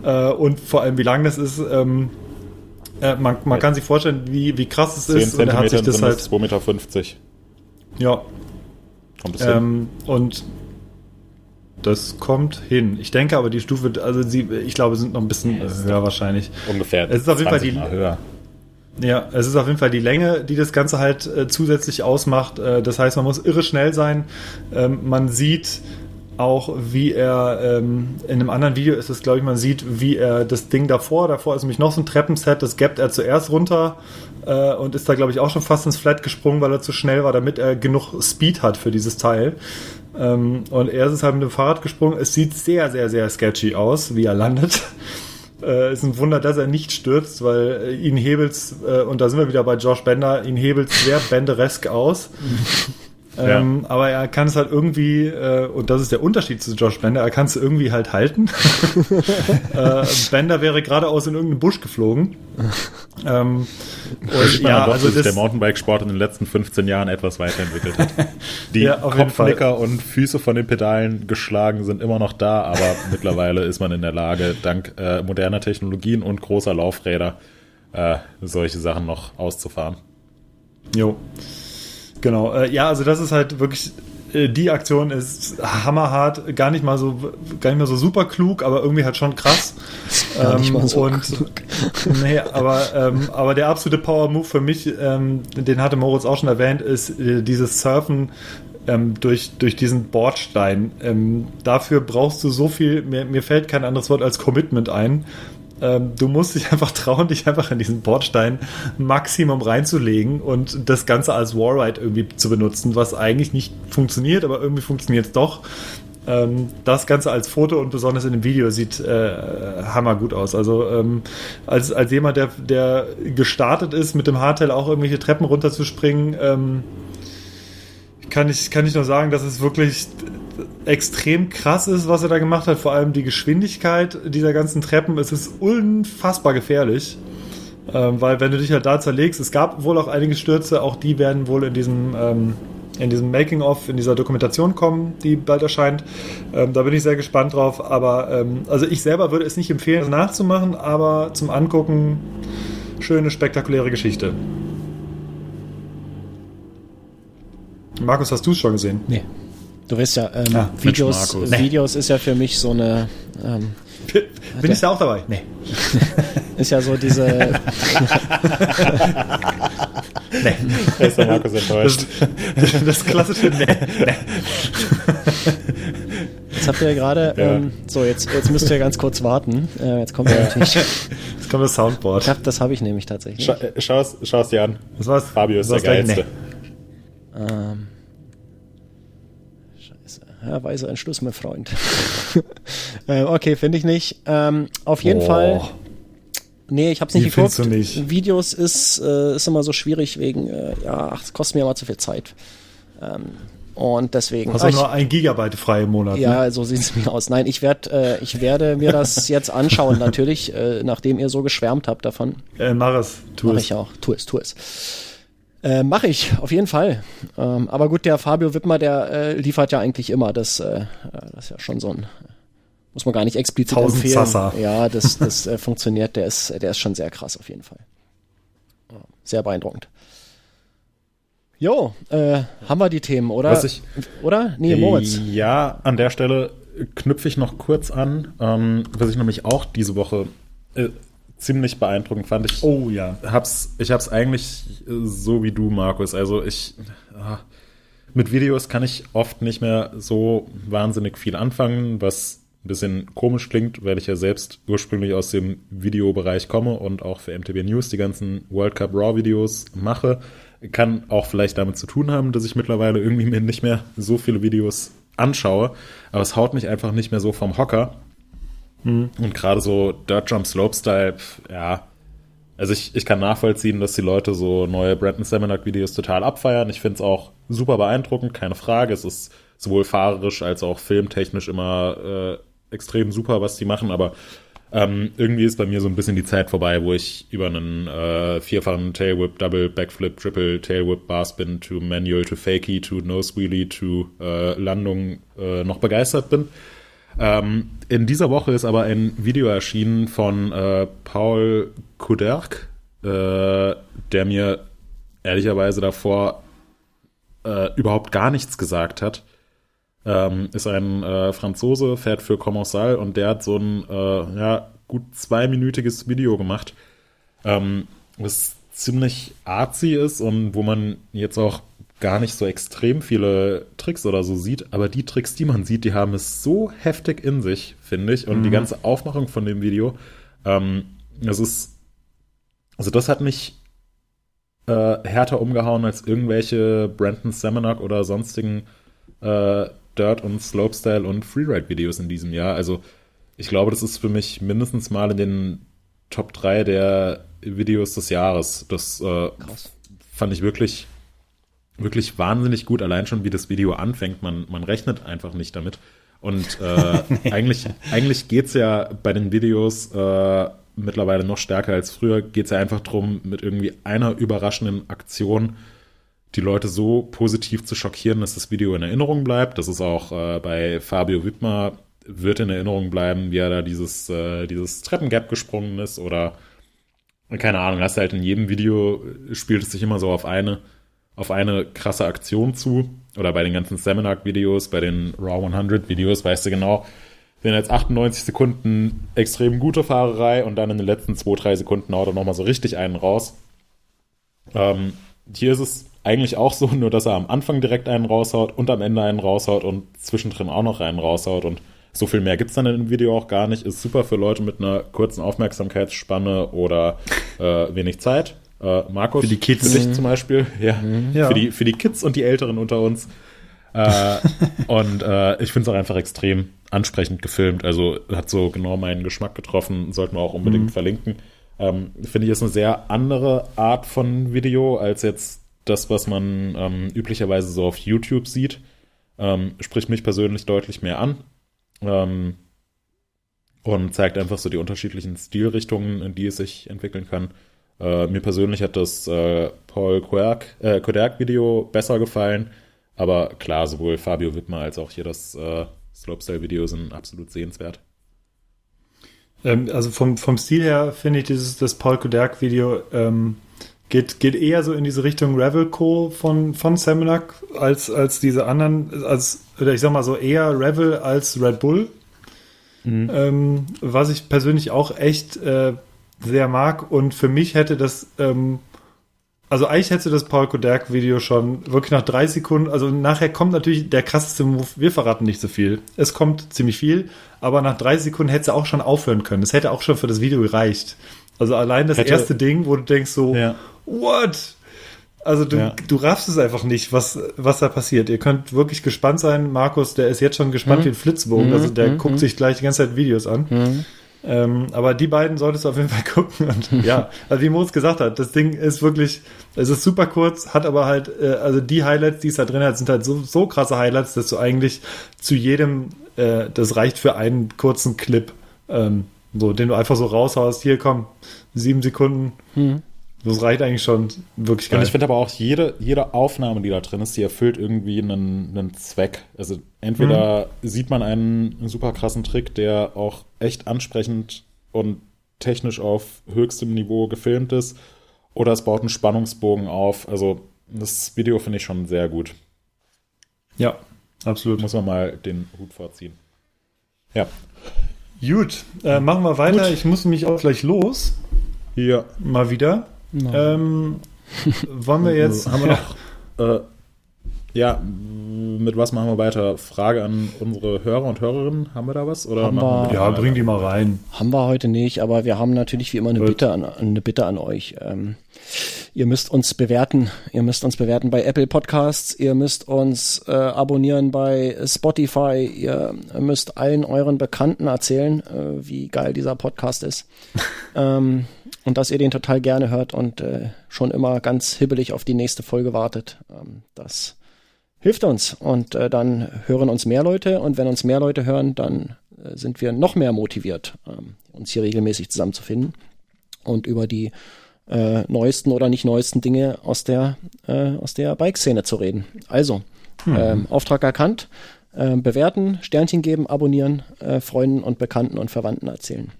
Äh, und vor allem, wie lang das ist. Ähm, äh, man, man kann sich vorstellen, wie, wie krass es 10 ist. Und er hat sich Zentimeter das halt, es 2,50 Meter. ja, Kommt es hin? ähm, und das kommt hin. Ich denke aber, die Stufe, also sie, ich glaube, sind noch ein bisschen äh, höher wahrscheinlich. Ungefähr es ist auf jeden Fall 20 die- Mal höher. Ja, es ist auf jeden Fall die Länge, die das Ganze halt äh, zusätzlich ausmacht. Äh, das heißt, man muss irre schnell sein. Ähm, man sieht auch, wie er ähm, in einem anderen Video ist es, glaube ich, man sieht, wie er das Ding davor, davor ist nämlich noch so ein Treppenset, das gappt er zuerst runter äh, und ist da, glaube ich, auch schon fast ins Flat gesprungen, weil er zu schnell war, damit er genug Speed hat für dieses Teil. Ähm, und er ist halt mit dem Fahrrad gesprungen. Es sieht sehr, sehr, sehr sketchy aus, wie er landet. Äh, ist ein Wunder, dass er nicht stürzt, weil äh, ihn hebelt's, äh, und da sind wir wieder bei Josh Bender, ihn hebelt's sehr benderesk aus. Ähm, Aber er kann es halt irgendwie, äh, und das ist der Unterschied zu Josh Bender, er kann es irgendwie halt halten. äh, Bender wäre geradeaus in irgendeinen Busch geflogen. ähm, und ja, doch, also dass der Mountainbike-Sport in den letzten 15 Jahren etwas weiterentwickelt hat. Die Ja, Kopfnicker und Füße von den Pedalen geschlagen sind immer noch da, aber mittlerweile ist man in der Lage, dank äh, moderner Technologien und großer Laufräder äh, solche Sachen noch auszufahren. Jo. Genau. Äh, ja, also das ist halt wirklich äh, die Aktion ist hammerhart, gar nicht mal so gar nicht mal so super klug, aber irgendwie halt schon krass. Gar nicht mal so und klug. nee, aber ähm, aber der absolute Power Move für mich, ähm, den hatte Moritz auch schon erwähnt, ist äh, dieses Surfen ähm, durch, durch diesen Bordstein. Ähm, dafür brauchst du so viel, mir, mir fällt kein anderes Wort als Commitment ein. Ähm, du musst dich einfach trauen, dich einfach in diesen Bordstein Maximum reinzulegen und das Ganze als Warride irgendwie zu benutzen, was eigentlich nicht funktioniert, aber irgendwie funktioniert es doch. Ähm, das Ganze als Foto und besonders in dem Video sieht äh, hammergut aus. Also ähm, als, als jemand, der, der gestartet ist, mit dem Hardtail auch irgendwelche Treppen runterzuspringen, ähm, kann ich, kann ich nur sagen, dass es wirklich extrem krass ist, was er da gemacht hat. Vor allem die Geschwindigkeit dieser ganzen Treppen. Es ist unfassbar gefährlich. Ähm, weil wenn du dich halt da zerlegst, es gab wohl auch einige Stürze, auch die werden wohl in diesem ähm, diesem Making-of, in dieser Dokumentation kommen, die bald erscheint. Ähm, da bin ich sehr gespannt drauf. Aber ähm, also ich selber würde es nicht empfehlen, das nachzumachen, aber zum Angucken schöne, spektakuläre Geschichte. Markus, hast du es schon gesehen? Nee. Du weißt ja, ähm, Ah, Mensch, Videos. Videos ist ja für mich so eine, ähm, Bin ich da auch dabei? Nee. ist ja so diese, Da ist der Markus enttäuscht. Das, das klassische Nee. jetzt habt ihr ja gerade, Ja. ähm, so jetzt, jetzt müsst ihr ganz kurz warten. Äh, jetzt kommt ja. natürlich, Jetzt kommt das Soundboard. Ja, das habe ich nämlich tatsächlich. Schau, äh, schau's, schau's dir an. Das war's. Fabio ist das der war's gleich? Ähm, scheiße. Ja, weise Entschluss, mein Freund. äh, okay, finde ich nicht. Ähm, auf jeden Boah. Fall. Nee, ich hab's nicht Wie geguckt. du nicht? Videos ist, äh, ist immer so schwierig wegen, äh, ja, ach, es kostet mir immer zu viel Zeit. Ähm, und deswegen. Ich- nur ein Gigabyte frei im Monat? Ne? ja, so sieht es mir aus. Nein, ich werd, äh, ich werde mir das jetzt anschauen, natürlich, äh, nachdem ihr so geschwärmt habt davon. Äh, mach es. Tu Mach es. ich auch. Tu es, tu es. Äh, Mache ich, auf jeden Fall. Ähm, aber gut, der Fabio Wittmer, der äh, liefert ja eigentlich immer. Das, äh, das ist ja schon so ein, muss man gar nicht explizit Tausend empfehlen. Sasa. Ja, das, das äh, funktioniert. Der ist, der ist schon sehr krass auf jeden Fall. Sehr beeindruckend. Jo, äh, haben wir die Themen, oder? Was ich- oder? Nee, Moritz. Ja, an der Stelle knüpfe ich noch kurz an, ähm, was ich nämlich auch diese Woche äh, ziemlich beeindruckend fand. Ich Oh ja. hab's, ich hab's eigentlich äh, so wie du, Markus. Also ich ah, mit Videos kann ich oft nicht mehr so wahnsinnig viel anfangen, was ein bisschen komisch klingt, weil ich ja selbst ursprünglich aus dem Videobereich komme und auch für MTB News die ganzen World Cup Raw Videos mache. Kann auch vielleicht damit zu tun haben, dass ich mittlerweile irgendwie mir nicht mehr so viele Videos anschaue, aber es haut mich einfach nicht mehr so vom Hocker. Und gerade so Dirt Jump Slopestyle, ja, also ich, ich kann nachvollziehen, dass die Leute so neue Brandon Semenak-Videos total abfeiern. Ich finde es auch super beeindruckend, keine Frage. Es ist sowohl fahrerisch als auch filmtechnisch immer äh, extrem super, was die machen, aber ähm, irgendwie ist bei mir so ein bisschen die Zeit vorbei, wo ich über einen äh, vierfachen Tailwhip, Double, Backflip, Triple, Tailwhip, Barspin to Manual to Fakey to Nose Wheelie to äh, Landung äh, noch begeistert bin. Ähm, in dieser Woche ist aber ein Video erschienen von äh, Paul Kuderk, äh, der mir ehrlicherweise davor äh, überhaupt gar nichts gesagt hat. Ähm, ist ein äh, Franzose, fährt für Commensal und der hat so ein äh, ja, gut zweiminütiges Video gemacht, ähm, was ziemlich artsy ist und wo man jetzt auch gar nicht so extrem viele Tricks oder so sieht, aber die Tricks, die man sieht, die haben es so heftig in sich, finde ich. Und die ganze Aufmachung von dem Video, ähm, das ist, also das hat mich äh, härter umgehauen als irgendwelche Brandon Semenak oder sonstigen äh, Dirt und Slopestyle und Freeride-Videos in diesem Jahr. Also ich glaube, das ist für mich mindestens mal in den Top 3 der Videos des Jahres. Das äh, fand ich wirklich, wirklich wahnsinnig gut. Allein schon, wie das Video anfängt. Man, man rechnet einfach nicht damit. Und äh, eigentlich, eigentlich geht's ja bei den Videos äh, mittlerweile noch stärker als früher. Geht's ja einfach drum, mit irgendwie einer überraschenden Aktion die Leute so positiv zu schockieren, dass das Video in Erinnerung bleibt. Das ist auch äh, bei Fabio Wittmer wird in Erinnerung bleiben, wie er da dieses, äh, dieses Treppengap gesprungen ist oder keine Ahnung, hast halt in jedem Video spielt es sich immer so auf eine, auf eine krasse Aktion zu. Oder bei den ganzen Seminar-Videos, bei den Raw 100-Videos, weißt du genau, sind jetzt 98 Sekunden extrem gute Fahrerei und dann in den letzten 2-3 Sekunden haut er nochmal so richtig einen raus. Ähm, hier ist es eigentlich auch so, nur dass er am Anfang direkt einen raushaut und am Ende einen raushaut und zwischendrin auch noch einen raushaut und so viel mehr gibt's dann in dem Video auch gar nicht. Ist super für Leute mit einer kurzen Aufmerksamkeitsspanne oder äh, wenig Zeit. Äh, Markus, Für die Kids. Für dich zum Beispiel. Ja, Ja. Für, die, für die Kids und die Älteren unter uns. äh, und äh, ich finde es auch einfach extrem ansprechend gefilmt. Also hat so genau meinen Geschmack getroffen, sollten wir auch unbedingt mhm. verlinken. Ähm, finde ich ist eine sehr andere Art von Video als jetzt das, was man ähm, üblicherweise so auf YouTube sieht. Ähm, spricht mich persönlich deutlich mehr an. Ähm, und zeigt einfach so die unterschiedlichen Stilrichtungen, in die es sich entwickeln kann. Äh, mir persönlich hat das äh, Paul Quirk, äh, Kodak-Video besser gefallen, aber klar, sowohl Fabio Wittmer als auch hier das äh, Slopestyle-Video sind absolut sehenswert. Ähm, also vom, vom Stil her finde ich dieses das Paul Kodak-Video ähm, geht, geht eher so in diese Richtung Revel-Co von, von Seminac als, als diese anderen, als, oder ich sag mal so eher Revel als Red Bull. Mhm. Ähm, was ich persönlich auch echt äh, sehr mag. Und für mich hätte das, ähm, also eigentlich hätte das Paul Kodak-Video schon wirklich nach drei Sekunden, also nachher kommt natürlich der krasseste Move, wir verraten nicht so viel. Es kommt ziemlich viel, aber nach drei Sekunden hätte es auch schon aufhören können. Es hätte auch schon für das Video gereicht. Also allein das hätte, erste Ding, wo du denkst so, ja. what? Also du, ja. du raffst es einfach nicht, was, was da passiert. Ihr könnt wirklich gespannt sein. Markus, der ist jetzt schon gespannt mhm. wie ein Flitzbogen. Mhm. Also der mhm. guckt sich gleich die ganze Zeit Videos an. Mhm. Ähm, aber die beiden solltest du auf jeden Fall gucken. Und ja, also wie Moritz gesagt hat, das Ding ist wirklich, es ist super kurz, hat aber halt, äh, also die Highlights, die es da drin hat, sind halt so, so krasse Highlights, dass du eigentlich zu jedem, äh, das reicht für einen kurzen Clip, ähm, so, den du einfach so raushaust. Hier, komm, sieben Sekunden. Mhm. Das reicht eigentlich schon wirklich geil. Und ich finde aber auch jede, jede Aufnahme, die da drin ist, die erfüllt irgendwie einen, einen Zweck. Also entweder mhm. sieht man einen super krassen Trick, der auch echt ansprechend und technisch auf höchstem Niveau gefilmt ist, oder es baut einen Spannungsbogen auf. Also das Video finde ich schon sehr gut. Ja, absolut. Muss man mal den Hut vorziehen. Ja. Gut, äh, machen wir weiter. Gut. Ich muss mich auch gleich los. Hier. Mal wieder. Ähm, wollen wir jetzt. Haben wir noch. Äh, ja, mit was machen wir weiter? Frage an unsere Hörer und Hörerinnen. Haben wir da was? Oder haben wir, wir ja, bring die mal rein. Haben wir heute nicht, aber wir haben natürlich wie immer eine Bitte an, eine Bitte an euch. Ähm, ihr müsst uns bewerten. Ihr müsst uns bewerten bei Apple Podcasts. Ihr müsst uns äh, abonnieren bei Spotify. Ihr müsst allen euren Bekannten erzählen, äh, wie geil dieser Podcast ist. ähm, und dass ihr den total gerne hört und äh, schon immer ganz hibbelig auf die nächste Folge wartet. Ähm, das hilft uns und äh, dann hören uns mehr Leute und wenn uns mehr Leute hören, dann äh, sind wir noch mehr motiviert, ähm, uns hier regelmäßig zusammenzufinden und über die äh, neuesten oder nicht neuesten Dinge aus der äh, aus der Bike-Szene zu reden. Also mhm. ähm, Auftrag erkannt, äh, bewerten, Sternchen geben, abonnieren, äh, Freunden und Bekannten und Verwandten erzählen.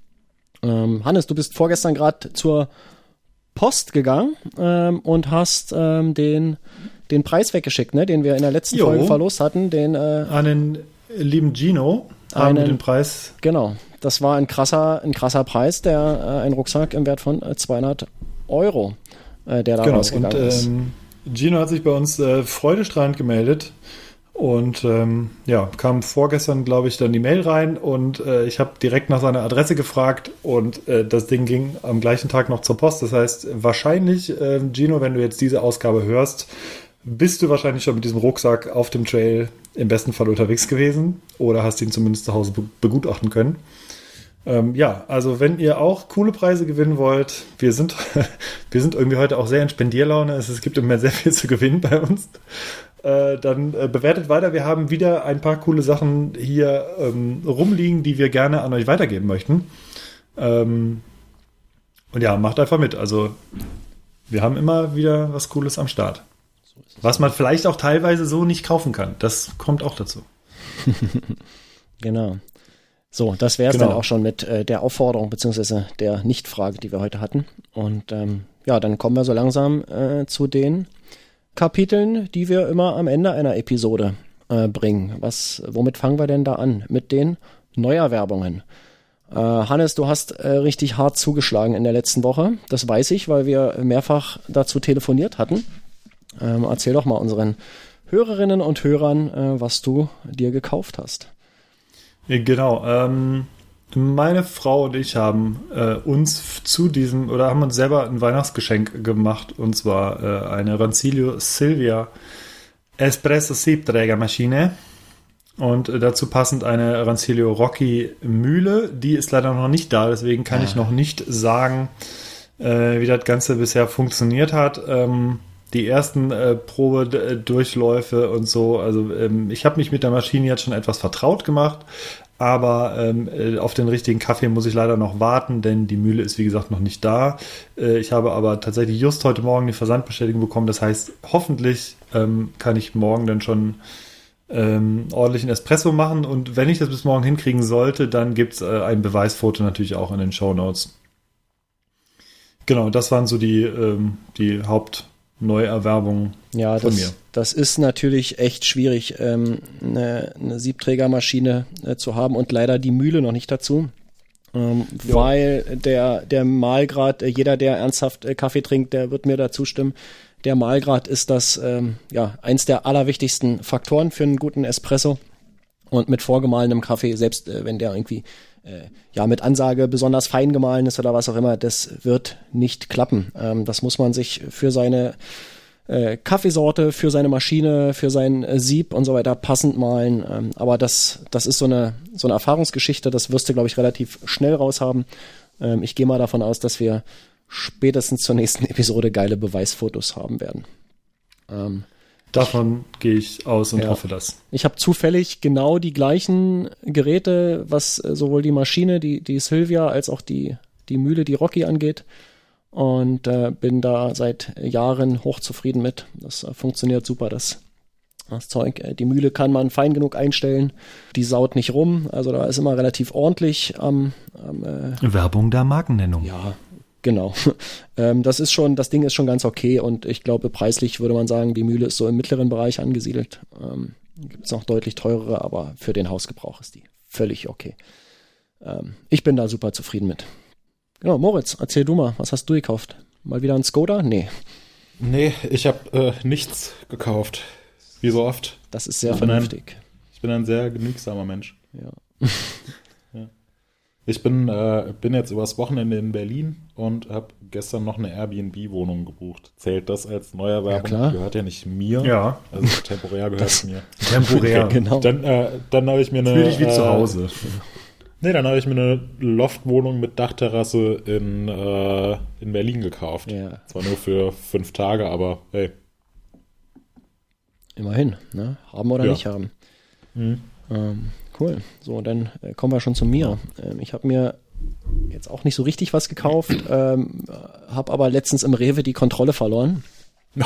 Ähm, Hannes, du bist vorgestern gerade zur Post gegangen ähm, und hast ähm, den, den Preis weggeschickt, ne, den wir in der letzten jo. Folge verlost hatten. Den, äh, An den lieben Gino haben einen, den Preis. Genau, das war ein krasser, ein krasser Preis, der äh, ein Rucksack im Wert von äh, 200 Euro, äh, der da genau. rausgegangen und, ist. Ähm, Gino hat sich bei uns äh, freudestrahlend gemeldet und ähm, ja, kam vorgestern, glaube ich, dann die Mail rein und äh, ich habe direkt nach seiner Adresse gefragt und äh, das Ding ging am gleichen Tag noch zur Post. Das heißt, wahrscheinlich, äh, Gino, wenn du jetzt diese Ausgabe hörst, bist du wahrscheinlich schon mit diesem Rucksack auf dem Trail im besten Fall unterwegs gewesen oder hast ihn zumindest zu Hause be begutachten können. Ähm, ja, also wenn ihr auch coole Preise gewinnen wollt, wir sind, wir sind irgendwie heute auch sehr in Spendierlaune. Es, es gibt immer sehr viel zu gewinnen bei uns. Äh, dann äh, bewertet weiter. Wir haben wieder ein paar coole Sachen hier ähm, rumliegen, die wir gerne an euch weitergeben möchten. Ähm, und ja, macht einfach mit. Also wir haben immer wieder was Cooles am Start. was man vielleicht auch teilweise so nicht kaufen kann. Das kommt auch dazu. genau. So, das wäre es genau. dann auch schon mit äh, der Aufforderung beziehungsweise der Nichtfrage, die wir heute hatten. Und ähm, ja, dann kommen wir so langsam äh, zu den Kapiteln, die wir immer am Ende einer Episode äh, bringen. Was, womit fangen wir denn da an? Mit den Neuerwerbungen. Äh, Hannes, du hast äh, richtig hart zugeschlagen in der letzten Woche. Das weiß ich, weil wir mehrfach dazu telefoniert hatten. Ähm, erzähl doch mal unseren Hörerinnen und Hörern, äh, was du dir gekauft hast. Genau. Ähm, meine Frau und ich haben äh, uns zu diesem oder haben uns selber ein Weihnachtsgeschenk gemacht und zwar äh, eine Rancilio Silvia Espresso Siebträgermaschine und äh, dazu passend eine Rancilio Rocky Mühle. Die ist leider noch nicht da, deswegen kann ich noch nicht sagen, äh, wie das Ganze bisher funktioniert hat. Ähm, die ersten äh, Probedurchläufe und so, also ähm, ich habe mich mit der Maschine jetzt schon etwas vertraut gemacht, aber ähm, äh, auf den richtigen Kaffee muss ich leider noch warten, denn die Mühle ist wie gesagt noch nicht da. Äh, ich habe aber tatsächlich just heute Morgen die Versandbestätigung bekommen, das heißt, hoffentlich ähm, kann ich morgen dann schon ähm, ordentlichen Espresso machen und wenn ich das bis morgen hinkriegen sollte, dann gibt es äh, ein Beweisfoto natürlich auch in den Show Notes. Genau, das waren so die, ähm, die Hauptneuerwerbungen Ja, von das, mir. das ist natürlich echt schwierig, ähm, eine, eine Siebträgermaschine äh, zu haben und leider die Mühle noch nicht dazu. Ähm, Ja. weil der, der Mahlgrad, äh, jeder, der ernsthaft äh, Kaffee trinkt, der wird mir da zustimmen. Der Mahlgrad ist das, ähm, ja, eins der allerwichtigsten Faktoren für einen guten Espresso. Und mit vorgemahlenem Kaffee, selbst äh, wenn der irgendwie äh, ja mit Ansage besonders fein gemahlen ist oder was auch immer, das wird nicht klappen. Ähm, das muss man sich für seine äh, Kaffeesorte, für seine Maschine, für sein äh, Sieb und so weiter passend malen. Ähm, aber das, das ist so eine, so eine Erfahrungsgeschichte, das wirst du, glaube ich, relativ schnell raushaben. Ähm, ich gehe mal davon aus, dass wir spätestens zur nächsten Episode geile Beweisfotos haben werden. Ähm, Davon gehe ich aus und Ja. hoffe das. ich habe zufällig genau die gleichen Geräte, was äh, sowohl die Maschine, die, die Sylvia, als auch die, die Mühle, die Rocky angeht. Und äh, bin da seit Jahren hochzufrieden mit. Das äh, funktioniert super, das, das Zeug. Äh, Die Mühle kann man fein genug einstellen. Die saut nicht rum. Also da ist immer relativ ordentlich am, am äh, Werbung der Markennennung. ja, genau. ähm, das ist schon, das Ding ist schon ganz okay und ich glaube, preislich würde man sagen, die Mühle ist so im mittleren Bereich angesiedelt. Ähm, Gibt es noch deutlich teurere, aber für den Hausgebrauch ist die völlig okay. Ähm, ich bin da super zufrieden mit. Genau, Moritz, erzähl du mal, was hast du gekauft? Mal wieder ein Skoda? Nee, Nee, ich habe äh, nichts gekauft. Wie so oft. das ist sehr Ich bin ein- vernünftig. Ich bin ein sehr genügsamer Mensch. Ja. Ich bin, äh, bin jetzt übers Wochenende in Berlin und habe gestern noch eine Airbnb-Wohnung gebucht. Zählt das als Neuerwerbung? klar. Gehört ja nicht mir. Ja. Also temporär gehört es mir. Temporär. Genau. Dann, äh, dann habe ich mir eine. Fühl dich wie äh, zu Hause. Nee, dann habe ich mir eine Loftwohnung mit Dachterrasse in, äh, in Berlin gekauft. Ja. Zwar nur für fünf Tage, aber hey. Immerhin, ne? Haben oder Ja. nicht haben. Mhm. Ähm, cool. So, dann äh, kommen wir schon zu mir. Ähm, ich habe mir jetzt auch nicht so richtig was gekauft, ähm, habe aber letztens im Rewe die Kontrolle verloren.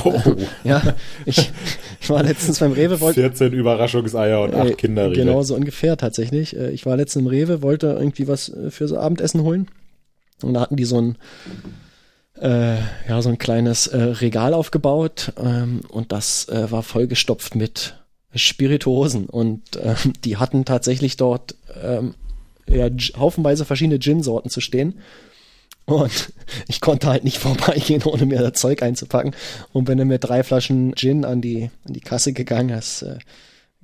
Oh, Ja, ich, ich war letztens beim Rewe, wollte 14 Überraschungseier und acht Äh, Kinderriegel. Genau so ungefähr tatsächlich. Äh, Ich war letztens im Rewe, wollte irgendwie was äh, für so Abendessen holen. Und da hatten die so ein, äh, ja, so ein kleines äh, Regal aufgebaut. Ähm, und das äh, war vollgestopft mit Spirituosen. Und ähm, die hatten tatsächlich dort ähm, ja, haufenweise verschiedene Gin-Sorten zu stehen. Und ich konnte halt nicht vorbeigehen, ohne mir das Zeug einzupacken. Und bin dann mit drei Flaschen Gin an die, an die Kasse gegangen. Das äh,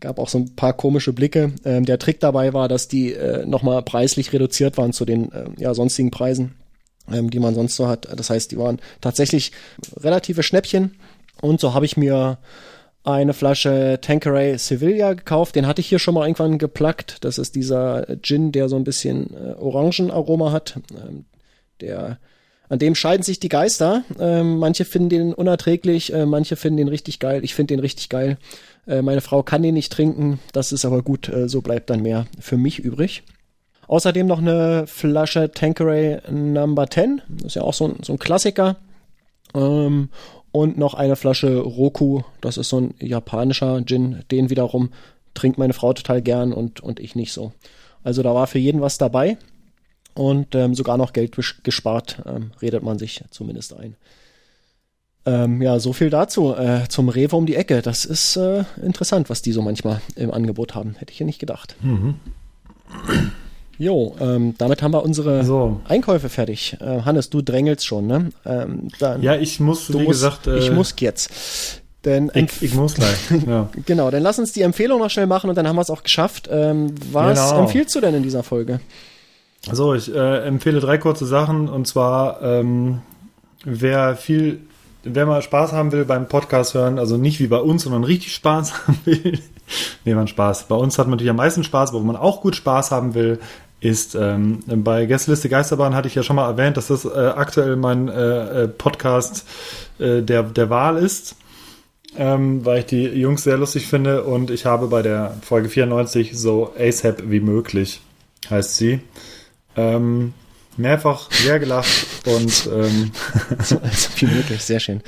gab auch so ein paar komische Blicke. Ähm, der Trick dabei war, dass die äh, nochmal preislich reduziert waren zu den äh, ja, sonstigen Preisen, ähm, die man sonst so hat. Das heißt, die waren tatsächlich relative Schnäppchen. Und so habe ich mir eine Flasche Tanqueray Sevilla gekauft. Den hatte ich hier schon mal irgendwann geplackt. Das ist dieser Gin, der so ein bisschen äh, Orangenaroma hat. Ähm, der an dem scheiden sich die Geister. Ähm, manche finden den unerträglich, äh, manche finden den richtig geil. Ich finde den richtig geil. Äh, meine Frau kann den nicht trinken. Das ist aber gut. Äh, so bleibt dann mehr für mich übrig. Außerdem noch eine Flasche Tanqueray Number 10. Das ist ja auch so ein, so ein Klassiker. Ähm, und noch eine Flasche Roku. Das ist so ein japanischer Gin. Den wiederum trinkt meine Frau total gern und, und ich nicht so. Also da war für jeden was dabei. Und ähm, sogar noch Geld gespart, ähm, redet man sich zumindest ein. Ähm, ja, so viel dazu. Äh, zum Rewe um die Ecke. Das ist äh, interessant, was die so manchmal im Angebot haben. Hätte ich ja nicht gedacht. Jo, ähm, damit haben wir unsere So. Einkäufe fertig. Äh, Hannes, du drängelst schon, ne? Ähm, dann, Ja, ich muss, wie musst, gesagt, äh, ich muss jetzt. Denn ich, ich muss gleich. ja. genau, dann lass uns die Empfehlung noch schnell machen und dann haben wir es auch geschafft. Ähm, was Genau. empfiehlst du denn in dieser Folge? So, ich äh, empfehle drei kurze Sachen und zwar, ähm, wer viel wer mal Spaß haben will beim Podcast hören, also nicht wie bei uns, sondern richtig Spaß haben will, nee, man Spaß. Bei uns hat man natürlich am meisten Spaß, aber wo man auch gut Spaß haben will, ist ähm, bei Gästeliste Geisterbahn hatte ich ja schon mal erwähnt, dass das äh, aktuell mein äh, äh Podcast äh, der, der Wahl ist, ähm, weil ich die Jungs sehr lustig finde und ich habe bei der Folge 94 so ASAP wie möglich, heißt sie. Ähm, mehrfach sehr gelacht und ähm, so ASAP wie möglich, sehr schön.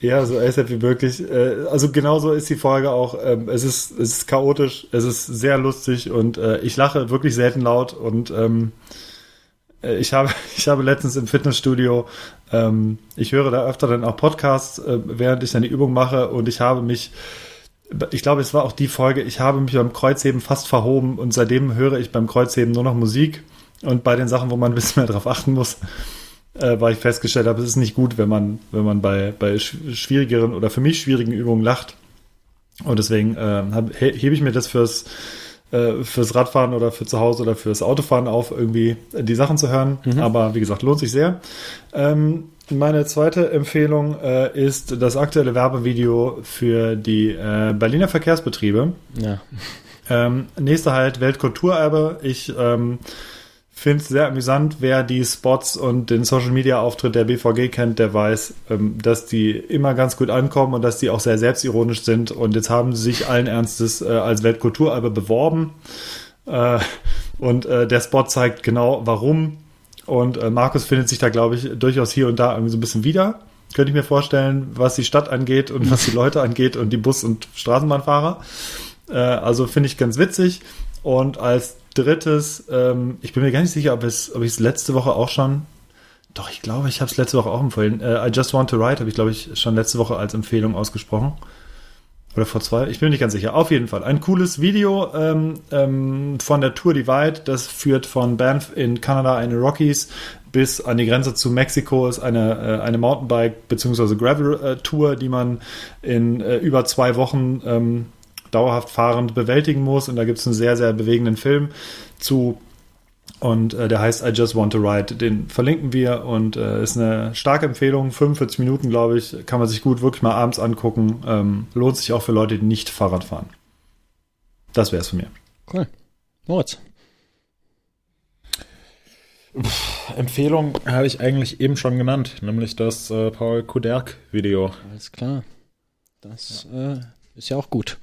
Ja, so ASAP wie möglich. Äh, also genauso ist die Folge auch. Ähm, es ist es ist chaotisch, es ist sehr lustig und äh, ich lache wirklich selten laut und ähm, äh, ich habe ich habe letztens im Fitnessstudio ähm, ich höre da öfter dann auch Podcasts, während ich dann die Übung mache und ich habe mich ich glaube, es war auch die Folge, ich habe mich beim Kreuzheben fast verhoben und seitdem höre ich beim Kreuzheben nur noch Musik und bei den Sachen, wo man ein bisschen mehr drauf achten muss, äh, weil ich festgestellt habe, es ist nicht gut, wenn man, wenn man bei, bei schwierigeren oder für mich schwierigen Übungen lacht. Und deswegen äh, hebe ich mir das fürs, äh, fürs Radfahren oder für zu Hause oder fürs Autofahren auf, irgendwie die Sachen zu hören. Mhm. Aber wie gesagt, lohnt sich sehr. Ähm, meine zweite Empfehlung äh, ist das aktuelle Werbevideo für die äh, Berliner Verkehrsbetriebe. Ja. Ähm, nächster halt Weltkulturerbe. Ich ähm, finde es sehr amüsant, wer die Spots und den Social Media Auftritt der BVG kennt, der weiß, ähm, dass die immer ganz gut ankommen und dass die auch sehr selbstironisch sind. Und jetzt haben sie sich allen Ernstes äh, als Weltkulturerbe beworben. Äh, und äh, der Spot zeigt genau warum. Und Markus findet sich da, glaube ich, durchaus hier und da irgendwie so ein bisschen wieder. Könnte ich mir vorstellen, was die Stadt angeht und was die Leute angeht und die Bus- und Straßenbahnfahrer. Also finde ich ganz witzig. Und als drittes, ähm, ich bin mir gar nicht sicher, ob, es, ob ich es letzte Woche auch schon. Doch, ich glaube, ich habe es letzte Woche auch empfohlen. Äh, I Just Want to Ride habe ich, glaube ich, schon letzte Woche als Empfehlung ausgesprochen. Oder vor zwei? Ich bin nicht ganz sicher. Auf jeden Fall. Ein cooles Video ähm, ähm, von der Tour Divide. Das führt von Banff in Kanada, eine Rockies, bis an die Grenze zu Mexiko. Ist eine, äh, eine Mountainbike- bzw. Gravel-Tour, die man in äh, über zwei Wochen ähm, dauerhaft fahrend bewältigen muss. Und da gibt es einen sehr, sehr bewegenden Film zu. Und äh, der heißt I Just Want to Ride. Den verlinken wir und äh, ist eine starke Empfehlung. 45 Minuten, glaube ich, kann man sich gut wirklich mal abends angucken. Ähm, lohnt sich auch für Leute, die nicht Fahrrad fahren. Das wäre es von mir. Cool. Moritz. Empfehlung habe ich eigentlich eben schon genannt, nämlich das äh, Paul Kuderk-Video. Alles klar. Das ja. äh, ist ja auch gut.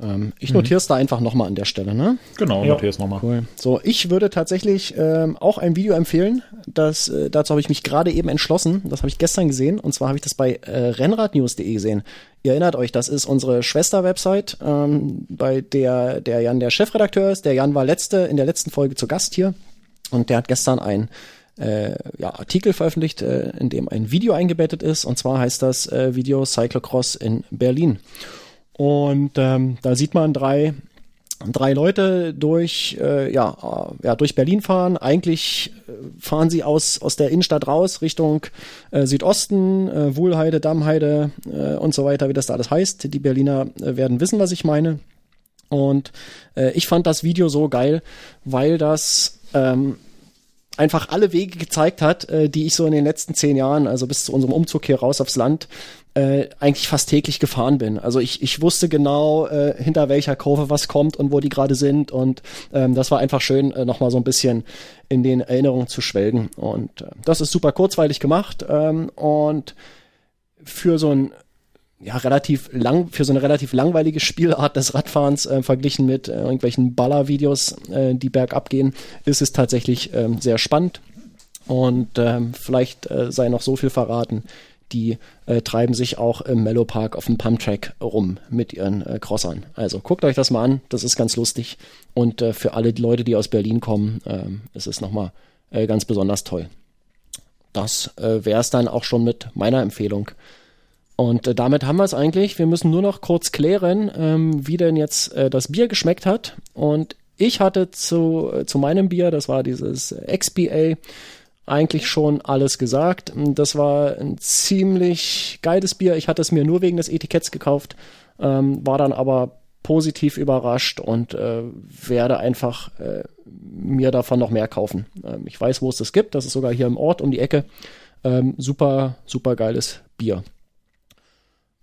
Ähm, ich mhm. notiere es da einfach nochmal an der Stelle, ne? Genau, ja. notiere es nochmal. Cool. So, ich würde tatsächlich ähm, auch ein Video empfehlen. Das, äh, dazu habe ich mich gerade eben entschlossen. Das habe ich gestern gesehen. Und zwar habe ich das bei äh, rennradnews.de gesehen. Ihr erinnert euch, das ist unsere Schwester-Website, ähm, bei der der Jan der Chefredakteur ist. Der Jan war letzte in der letzten Folge zu Gast hier. Und der hat gestern ein äh, ja, Artikel veröffentlicht, äh, in dem ein Video eingebettet ist. Und zwar heißt das äh, Video Cyclocross in Berlin. Und ähm, da sieht man drei, drei Leute durch, äh, ja, äh, ja, durch Berlin fahren. Eigentlich äh, fahren sie aus, aus der Innenstadt raus Richtung äh, Südosten, äh, Wuhlheide, Dammheide äh, und so weiter, wie das da alles heißt. Die Berliner äh, werden wissen, was ich meine. Und äh, ich fand das Video so geil, weil das ähm, einfach alle Wege gezeigt hat, äh, die ich so in den letzten zehn Jahren, also bis zu unserem Umzug hier raus aufs Land, äh, eigentlich fast täglich gefahren bin. Also ich, ich wusste genau, äh, hinter welcher Kurve was kommt und wo die gerade sind. Und ähm, das war einfach schön, äh, nochmal so ein bisschen in den Erinnerungen zu schwelgen. Und äh, das ist super kurzweilig gemacht. Ähm, und für so ein ja, relativ lang, für so eine relativ langweilige Spielart des Radfahrens äh, verglichen mit äh, irgendwelchen Ballervideos, äh, die bergab gehen, ist es tatsächlich äh, sehr spannend. Und ähm, vielleicht äh, sei noch so viel verraten die äh, treiben sich auch im Mellow Park auf dem Pumptrack rum mit ihren äh, Crossern. Also guckt euch das mal an, das ist ganz lustig. Und äh, für alle Leute, die aus Berlin kommen, ähm, ist es nochmal äh, ganz besonders toll. Das äh, wäre es dann auch schon mit meiner Empfehlung. Und äh, damit haben wir es eigentlich. Wir müssen nur noch kurz klären, ähm, wie denn jetzt äh, das Bier geschmeckt hat. Und ich hatte zu, äh, zu meinem Bier, das war dieses XBA, eigentlich schon alles gesagt. Das war ein ziemlich geiles Bier. Ich hatte es mir nur wegen des Etiketts gekauft, ähm, war dann aber positiv überrascht und äh, werde einfach äh, mir davon noch mehr kaufen. Ähm, ich weiß, wo es das gibt. Das ist sogar hier im Ort um die Ecke. Ähm, super, super geiles Bier.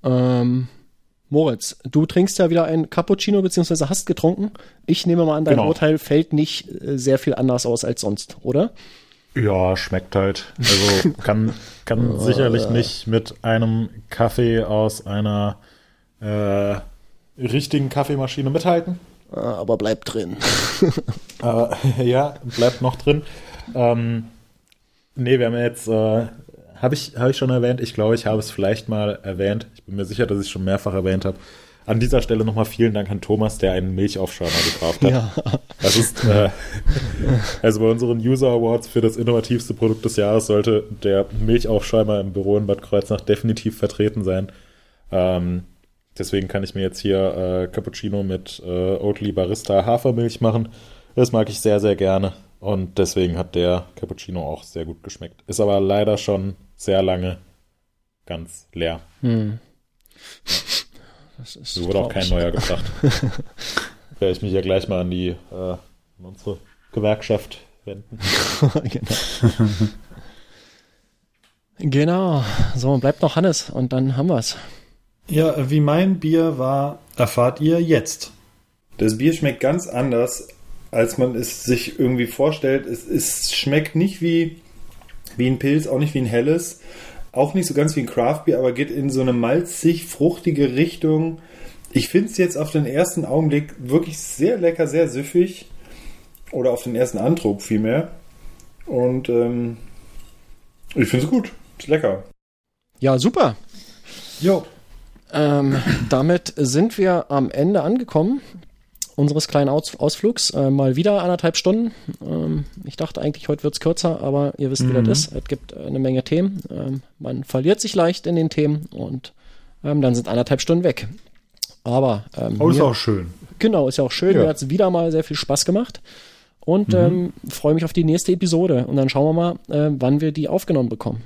Ähm, Moritz, du trinkst ja wieder ein Cappuccino beziehungsweise hast getrunken. Ich nehme mal an, dein Genau. Urteil fällt nicht äh, sehr viel anders aus als sonst, oder? Ja, schmeckt halt. Also kann, kann sicherlich nicht mit einem Kaffee aus einer äh, richtigen Kaffeemaschine mithalten. Aber bleibt drin. Aber ja, bleibt noch drin. Ähm, nee, wir haben ja jetzt, äh, habe ich, hab ich schon erwähnt, ich glaube, ich habe es vielleicht mal erwähnt. Ich bin mir sicher, dass ich es schon mehrfach erwähnt habe. An dieser Stelle nochmal vielen Dank an Thomas, der einen Milchaufschäumer gekauft hat. Ja. Das ist, äh, also bei unseren User Awards für das innovativste Produkt des Jahres sollte der Milchaufschäumer im Büro in Bad Kreuznach definitiv vertreten sein. Ähm, deswegen kann ich mir jetzt hier äh, Cappuccino mit äh, Oatly Barista Hafermilch machen. Das mag ich sehr, sehr gerne. Und deswegen hat der Cappuccino auch sehr gut geschmeckt. Ist aber leider schon sehr lange ganz leer. Das ist So wurde auch kein neuer gebracht. Werde ich mich ja gleich mal an die äh, an unsere Gewerkschaft wenden. genau. genau. So, bleibt noch Hannes und dann haben wir's. Ja, wie mein Bier war, erfahrt ihr jetzt. Das Bier schmeckt ganz anders, als man es sich irgendwie vorstellt. Es, es schmeckt nicht wie, wie ein Pilz, auch nicht wie ein helles, auch nicht so ganz wie ein Craftbier, aber geht in so eine malzig, fruchtige Richtung. Ich finde es jetzt auf den ersten Augenblick wirklich sehr lecker, sehr süffig. Oder auf den ersten Andruck vielmehr. Und ähm, ich finde es gut. Ist lecker. Ja, super. Jo. Ähm, damit sind wir am Ende angekommen unseres kleinen Aus Ausflugs. Äh, mal wieder anderthalb Stunden. Ähm, ich dachte eigentlich, heute wird's kürzer, aber ihr wisst, wie Mhm. das ist. Es gibt äh, eine Menge Themen. Ähm, man verliert sich leicht in den Themen und ähm, dann sind anderthalb Stunden weg. Aber ähm, Aber ist mir- auch schön. Genau, ist ja auch schön. Ja. Mir hat's wieder mal sehr viel Spaß gemacht. Und ähm, freue mich auf die nächste Episode. Und dann schauen wir mal, äh, wann wir die aufgenommen bekommen.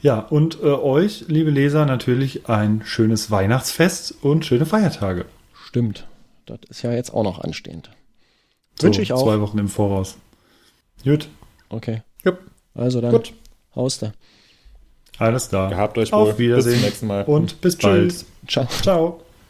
Ja, und äh, euch, liebe Leser, natürlich ein schönes Weihnachtsfest und schöne Feiertage. Stimmt. Das ist ja jetzt auch noch anstehend. So, Wünsche ich auch. Zwei Wochen im Voraus. Gut. Okay. Jupp. Also dann Gut. Hauste. Alles klar. Gehabt euch wohl. Auf Wiedersehen. Bis zum nächsten Mal. Und bis Tschüss. bald. Ciao. Ciao.